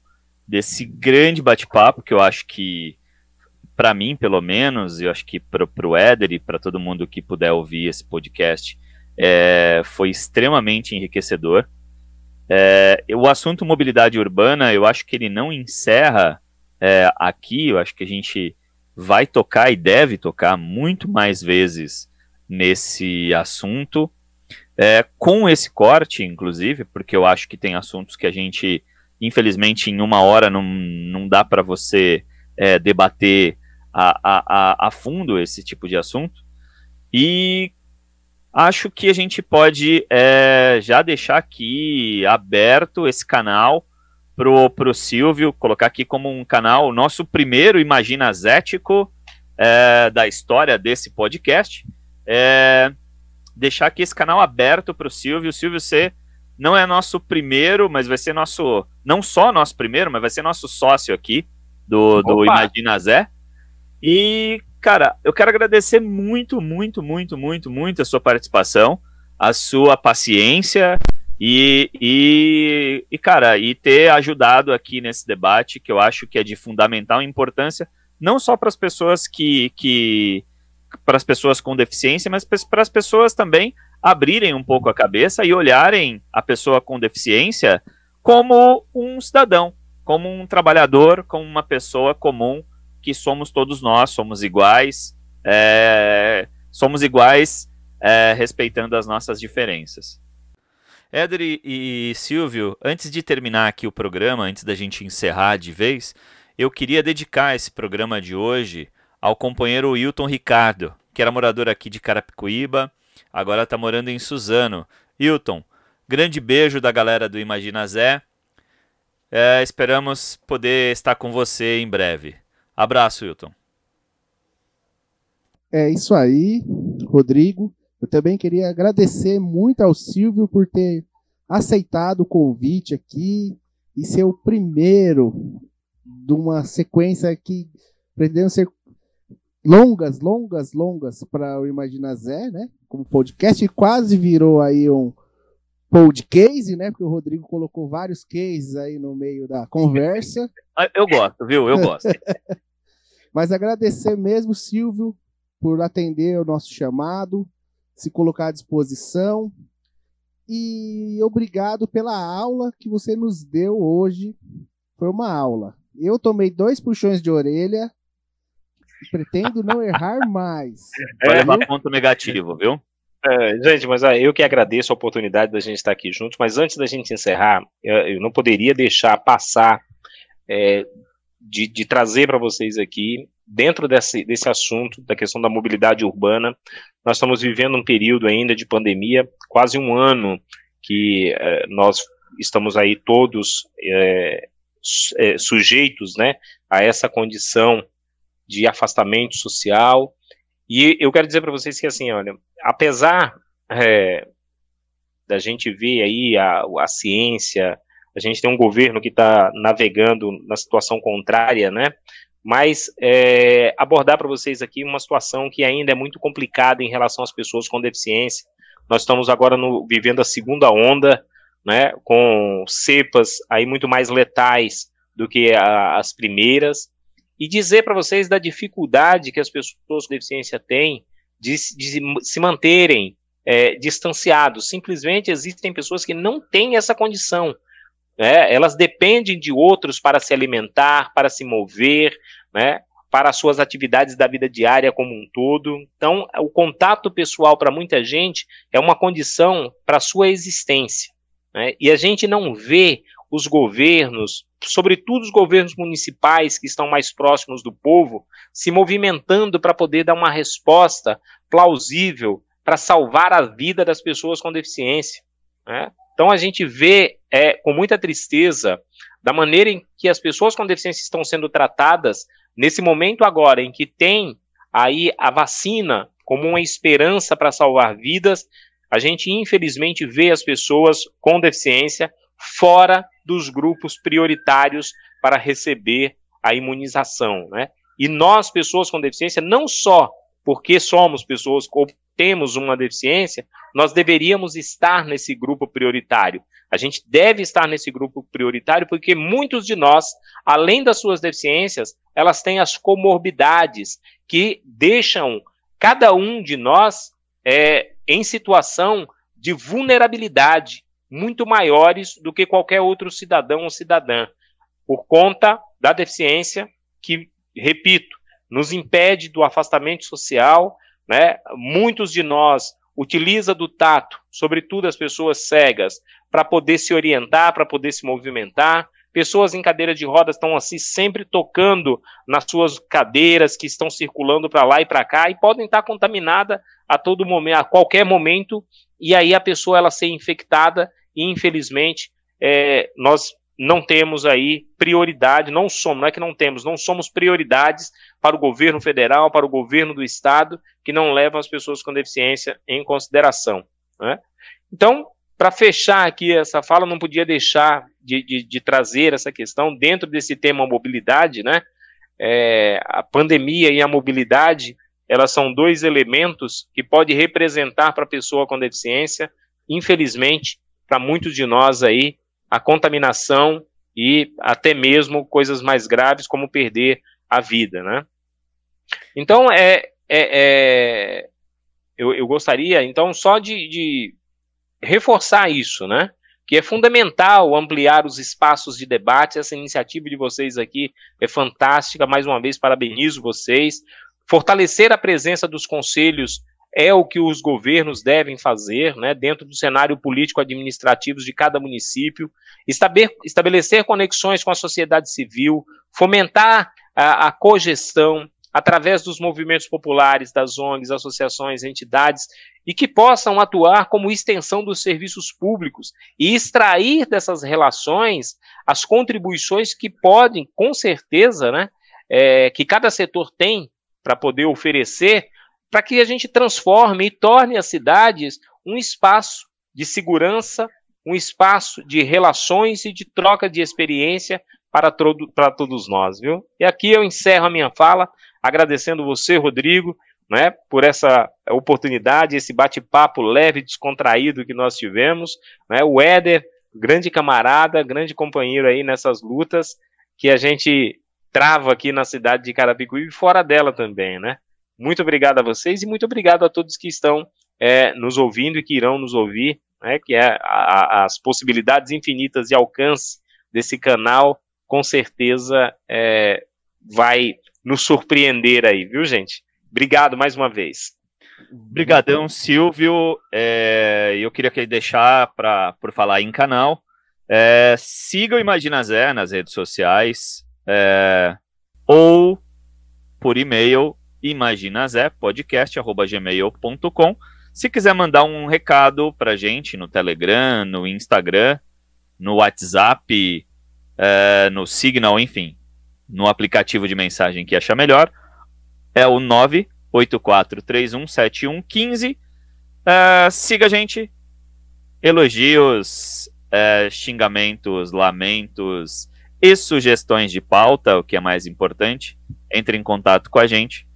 desse grande bate-papo que eu acho que, para mim, pelo menos, eu acho que para o Éder e para todo mundo que puder ouvir esse podcast, é, foi extremamente enriquecedor. É, o assunto mobilidade urbana, eu acho que ele não encerra é, aqui, eu acho que a gente vai tocar e deve tocar muito mais vezes nesse assunto, é, com esse corte, inclusive, porque eu acho que tem assuntos que a gente, infelizmente, em uma hora não, não dá para você é, debater a, a, a, fundo esse tipo de assunto. E acho que a gente pode é, já deixar aqui aberto esse canal pro, pro Silvio, colocar aqui como um canal, o nosso primeiro Imagina Zético é, da história desse podcast. É, deixar aqui esse canal aberto pro Silvio. O Silvio, você não é nosso primeiro, mas vai ser nosso. Não só nosso primeiro, mas vai ser nosso sócio aqui do, do Imagina Zé. E, cara, eu quero agradecer muito, muito, muito, muito, muito a sua participação, a sua paciência e, e, e, cara, e ter ajudado aqui nesse debate, que eu acho que é de fundamental importância, não só para as pessoas que, que para as pessoas com deficiência, mas para as pessoas também abrirem um pouco a cabeça e olharem a pessoa com deficiência como um cidadão, como um trabalhador, como uma pessoa comum, que somos todos nós, somos iguais, é, somos iguais é, respeitando as nossas diferenças. Éder e, Silvio, antes de terminar aqui o programa, antes da gente encerrar de vez, eu queria dedicar esse programa de hoje ao companheiro Wilton Ricardo, que era morador aqui de Carapicuíba, agora está morando em Suzano. Wilton, grande beijo da galera do Imagina Zé. É, esperamos poder estar com você em breve. Abraço, Wilton. É isso aí, Rodrigo. Eu também queria agradecer muito ao Silvio por ter aceitado o convite aqui e ser o primeiro de uma sequência que pretende ser longas, longas, longas para o Imagina Zé, né? Como podcast, e quase virou aí um podcast, né? Porque o Rodrigo colocou vários cases aí no meio da conversa. Eu gosto, viu? Eu gosto. Mas agradecer mesmo, Silvio, por atender o nosso chamado se colocar à disposição. E obrigado pela aula que você nos deu hoje. Foi uma aula. Eu tomei dois puxões de orelha e pretendo não errar mais. Vai levar ponto negativo, viu? É, gente, mas ah, eu que agradeço a oportunidade da gente estar aqui juntos, mas antes da gente encerrar, eu, eu não poderia deixar passar é, de, de, trazer para vocês aqui dentro desse, desse assunto, da questão da mobilidade urbana, nós estamos vivendo um período ainda de pandemia, quase um ano que eh, nós estamos aí todos eh, eh, sujeitos né, a essa condição de afastamento social. E eu quero dizer para vocês que, assim, olha, apesar da gente ver aí a, a ciência, a gente tem um governo que está navegando na situação contrária, né? mas é, abordar para vocês aqui uma situação que ainda é muito complicada em relação às pessoas com deficiência. Nós estamos agora no, vivendo a segunda onda, né, com cepas aí muito mais letais do que a, as primeiras, e dizer para vocês da dificuldade que as pessoas com deficiência têm de, de se manterem é, distanciados. Simplesmente existem pessoas que não têm essa condição né? Elas dependem de outros para se alimentar, para se mover, né? para as suas atividades da vida diária como um todo. Então, o contato pessoal para muita gente é uma condição para a sua existência. Né? E a gente não vê os governos, sobretudo os governos municipais que estão mais próximos do povo, se movimentando para poder dar uma resposta plausível para salvar a vida das pessoas com deficiência. Né? Então a gente vê é, com muita tristeza da maneira em que as pessoas com deficiência estão sendo tratadas nesse momento agora em que tem aí a vacina como uma esperança para salvar vidas, a gente infelizmente vê as pessoas com deficiência fora dos grupos prioritários para receber a imunização, né? E nós, pessoas com deficiência, não só porque somos pessoas ou temos uma deficiência, nós deveríamos estar nesse grupo prioritário. A gente deve estar nesse grupo prioritário porque muitos de nós, além das suas deficiências, elas têm as comorbidades que deixam cada um de nós é, em situação de vulnerabilidade muito maiores do que qualquer outro cidadão ou cidadã, por conta da deficiência que, repito, nos impede do afastamento social, né? Muitos de nós utiliza do tato, sobretudo as pessoas cegas, para poder se orientar, para poder se movimentar. Pessoas em cadeira de rodas estão assim sempre tocando nas suas cadeiras que estão circulando para lá e para cá e podem estar contaminadas a todo momento, a qualquer momento, e aí a pessoa ela ser infectada e infelizmente é, nós não temos aí prioridade, não somos, não é que não temos, não somos prioridades para o governo federal, para o governo do estado, que não levam as pessoas com deficiência em consideração. Né? Então, para fechar aqui essa fala, não podia deixar de, de, de, trazer essa questão dentro desse tema mobilidade, né? É, a pandemia e a mobilidade, elas são dois elementos que pode representar para a pessoa com deficiência, infelizmente, para muitos de nós aí, a contaminação e até mesmo coisas mais graves como perder a vida, né? Então é, é, é eu, eu, gostaria então só de, de, reforçar isso, né? Que é fundamental ampliar os espaços de debate. Essa iniciativa de vocês aqui é fantástica. Mais uma vez parabenizo vocês. Fortalecer a presença dos conselhos é o que os governos devem fazer, né, dentro do cenário político-administrativo de cada município, estabelecer conexões com a sociedade civil, fomentar a, a cogestão através dos movimentos populares, das ONGs, associações, entidades, e que possam atuar como extensão dos serviços públicos e extrair dessas relações as contribuições que podem, com certeza, né, é, que cada setor tem para poder oferecer para que a gente transforme e torne as cidades um espaço de segurança, um espaço de relações e de troca de experiência para, todo, para todos nós, viu? E aqui eu encerro a minha fala, agradecendo você, Rodrigo, né, por essa oportunidade, esse bate-papo leve, descontraído que nós tivemos, né, o Éder, grande camarada, grande companheiro aí nessas lutas que a gente trava aqui na cidade de Carapicuíba e fora dela também, né? Muito obrigado a vocês e muito obrigado a todos que estão é, nos ouvindo e que irão nos ouvir, né, que é a, as possibilidades infinitas de alcance desse canal, com certeza é, vai nos surpreender aí, viu, gente? Obrigado mais uma vez. Obrigadão, Silvio. É, eu queria deixar para por falar em canal. É, siga o Imagina Zé nas redes sociais é, ou por e-mail imaginazépodcast.gmail.com. Se quiser mandar um recado pra gente no Telegram, no Instagram, no WhatsApp, é, no Signal, enfim, no aplicativo de mensagem que achar melhor, é o 984317115. É, siga a gente. Elogios, é, xingamentos, lamentos e sugestões de pauta, o que é mais importante, entre em contato com a gente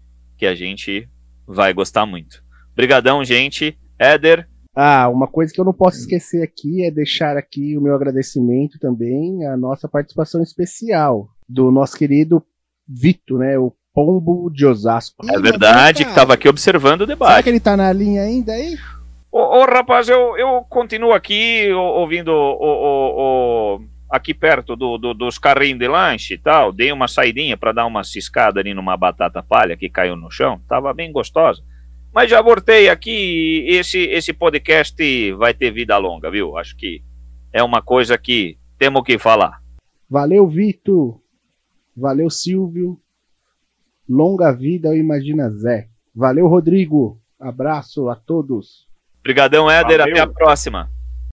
que a gente vai gostar muito. Obrigadão, gente. Éder. Ah, uma coisa que eu não posso esquecer aqui é deixar aqui o meu agradecimento também à nossa participação especial do nosso querido Vito, né? O Pombo de Osasco. É verdade, que estava aqui observando o debate. Será que ele está na linha ainda aí? Ô, ô rapaz, eu, eu continuo aqui ouvindo o, o, o, aqui perto do, do, dos carrinhos de lanche e tal. Dei uma saidinha para dar uma ciscada ali numa batata palha que caiu no chão. Tava bem gostosa. Mas já voltei aqui e esse, esse podcast vai ter vida longa, viu? Acho que é uma coisa que temos que falar. Valeu, Vitor. Valeu, Silvio. Longa vida ao Imagina Zé. Valeu, Rodrigo. Abraço a todos. Obrigadão, Éder. Valeu. Até a próxima.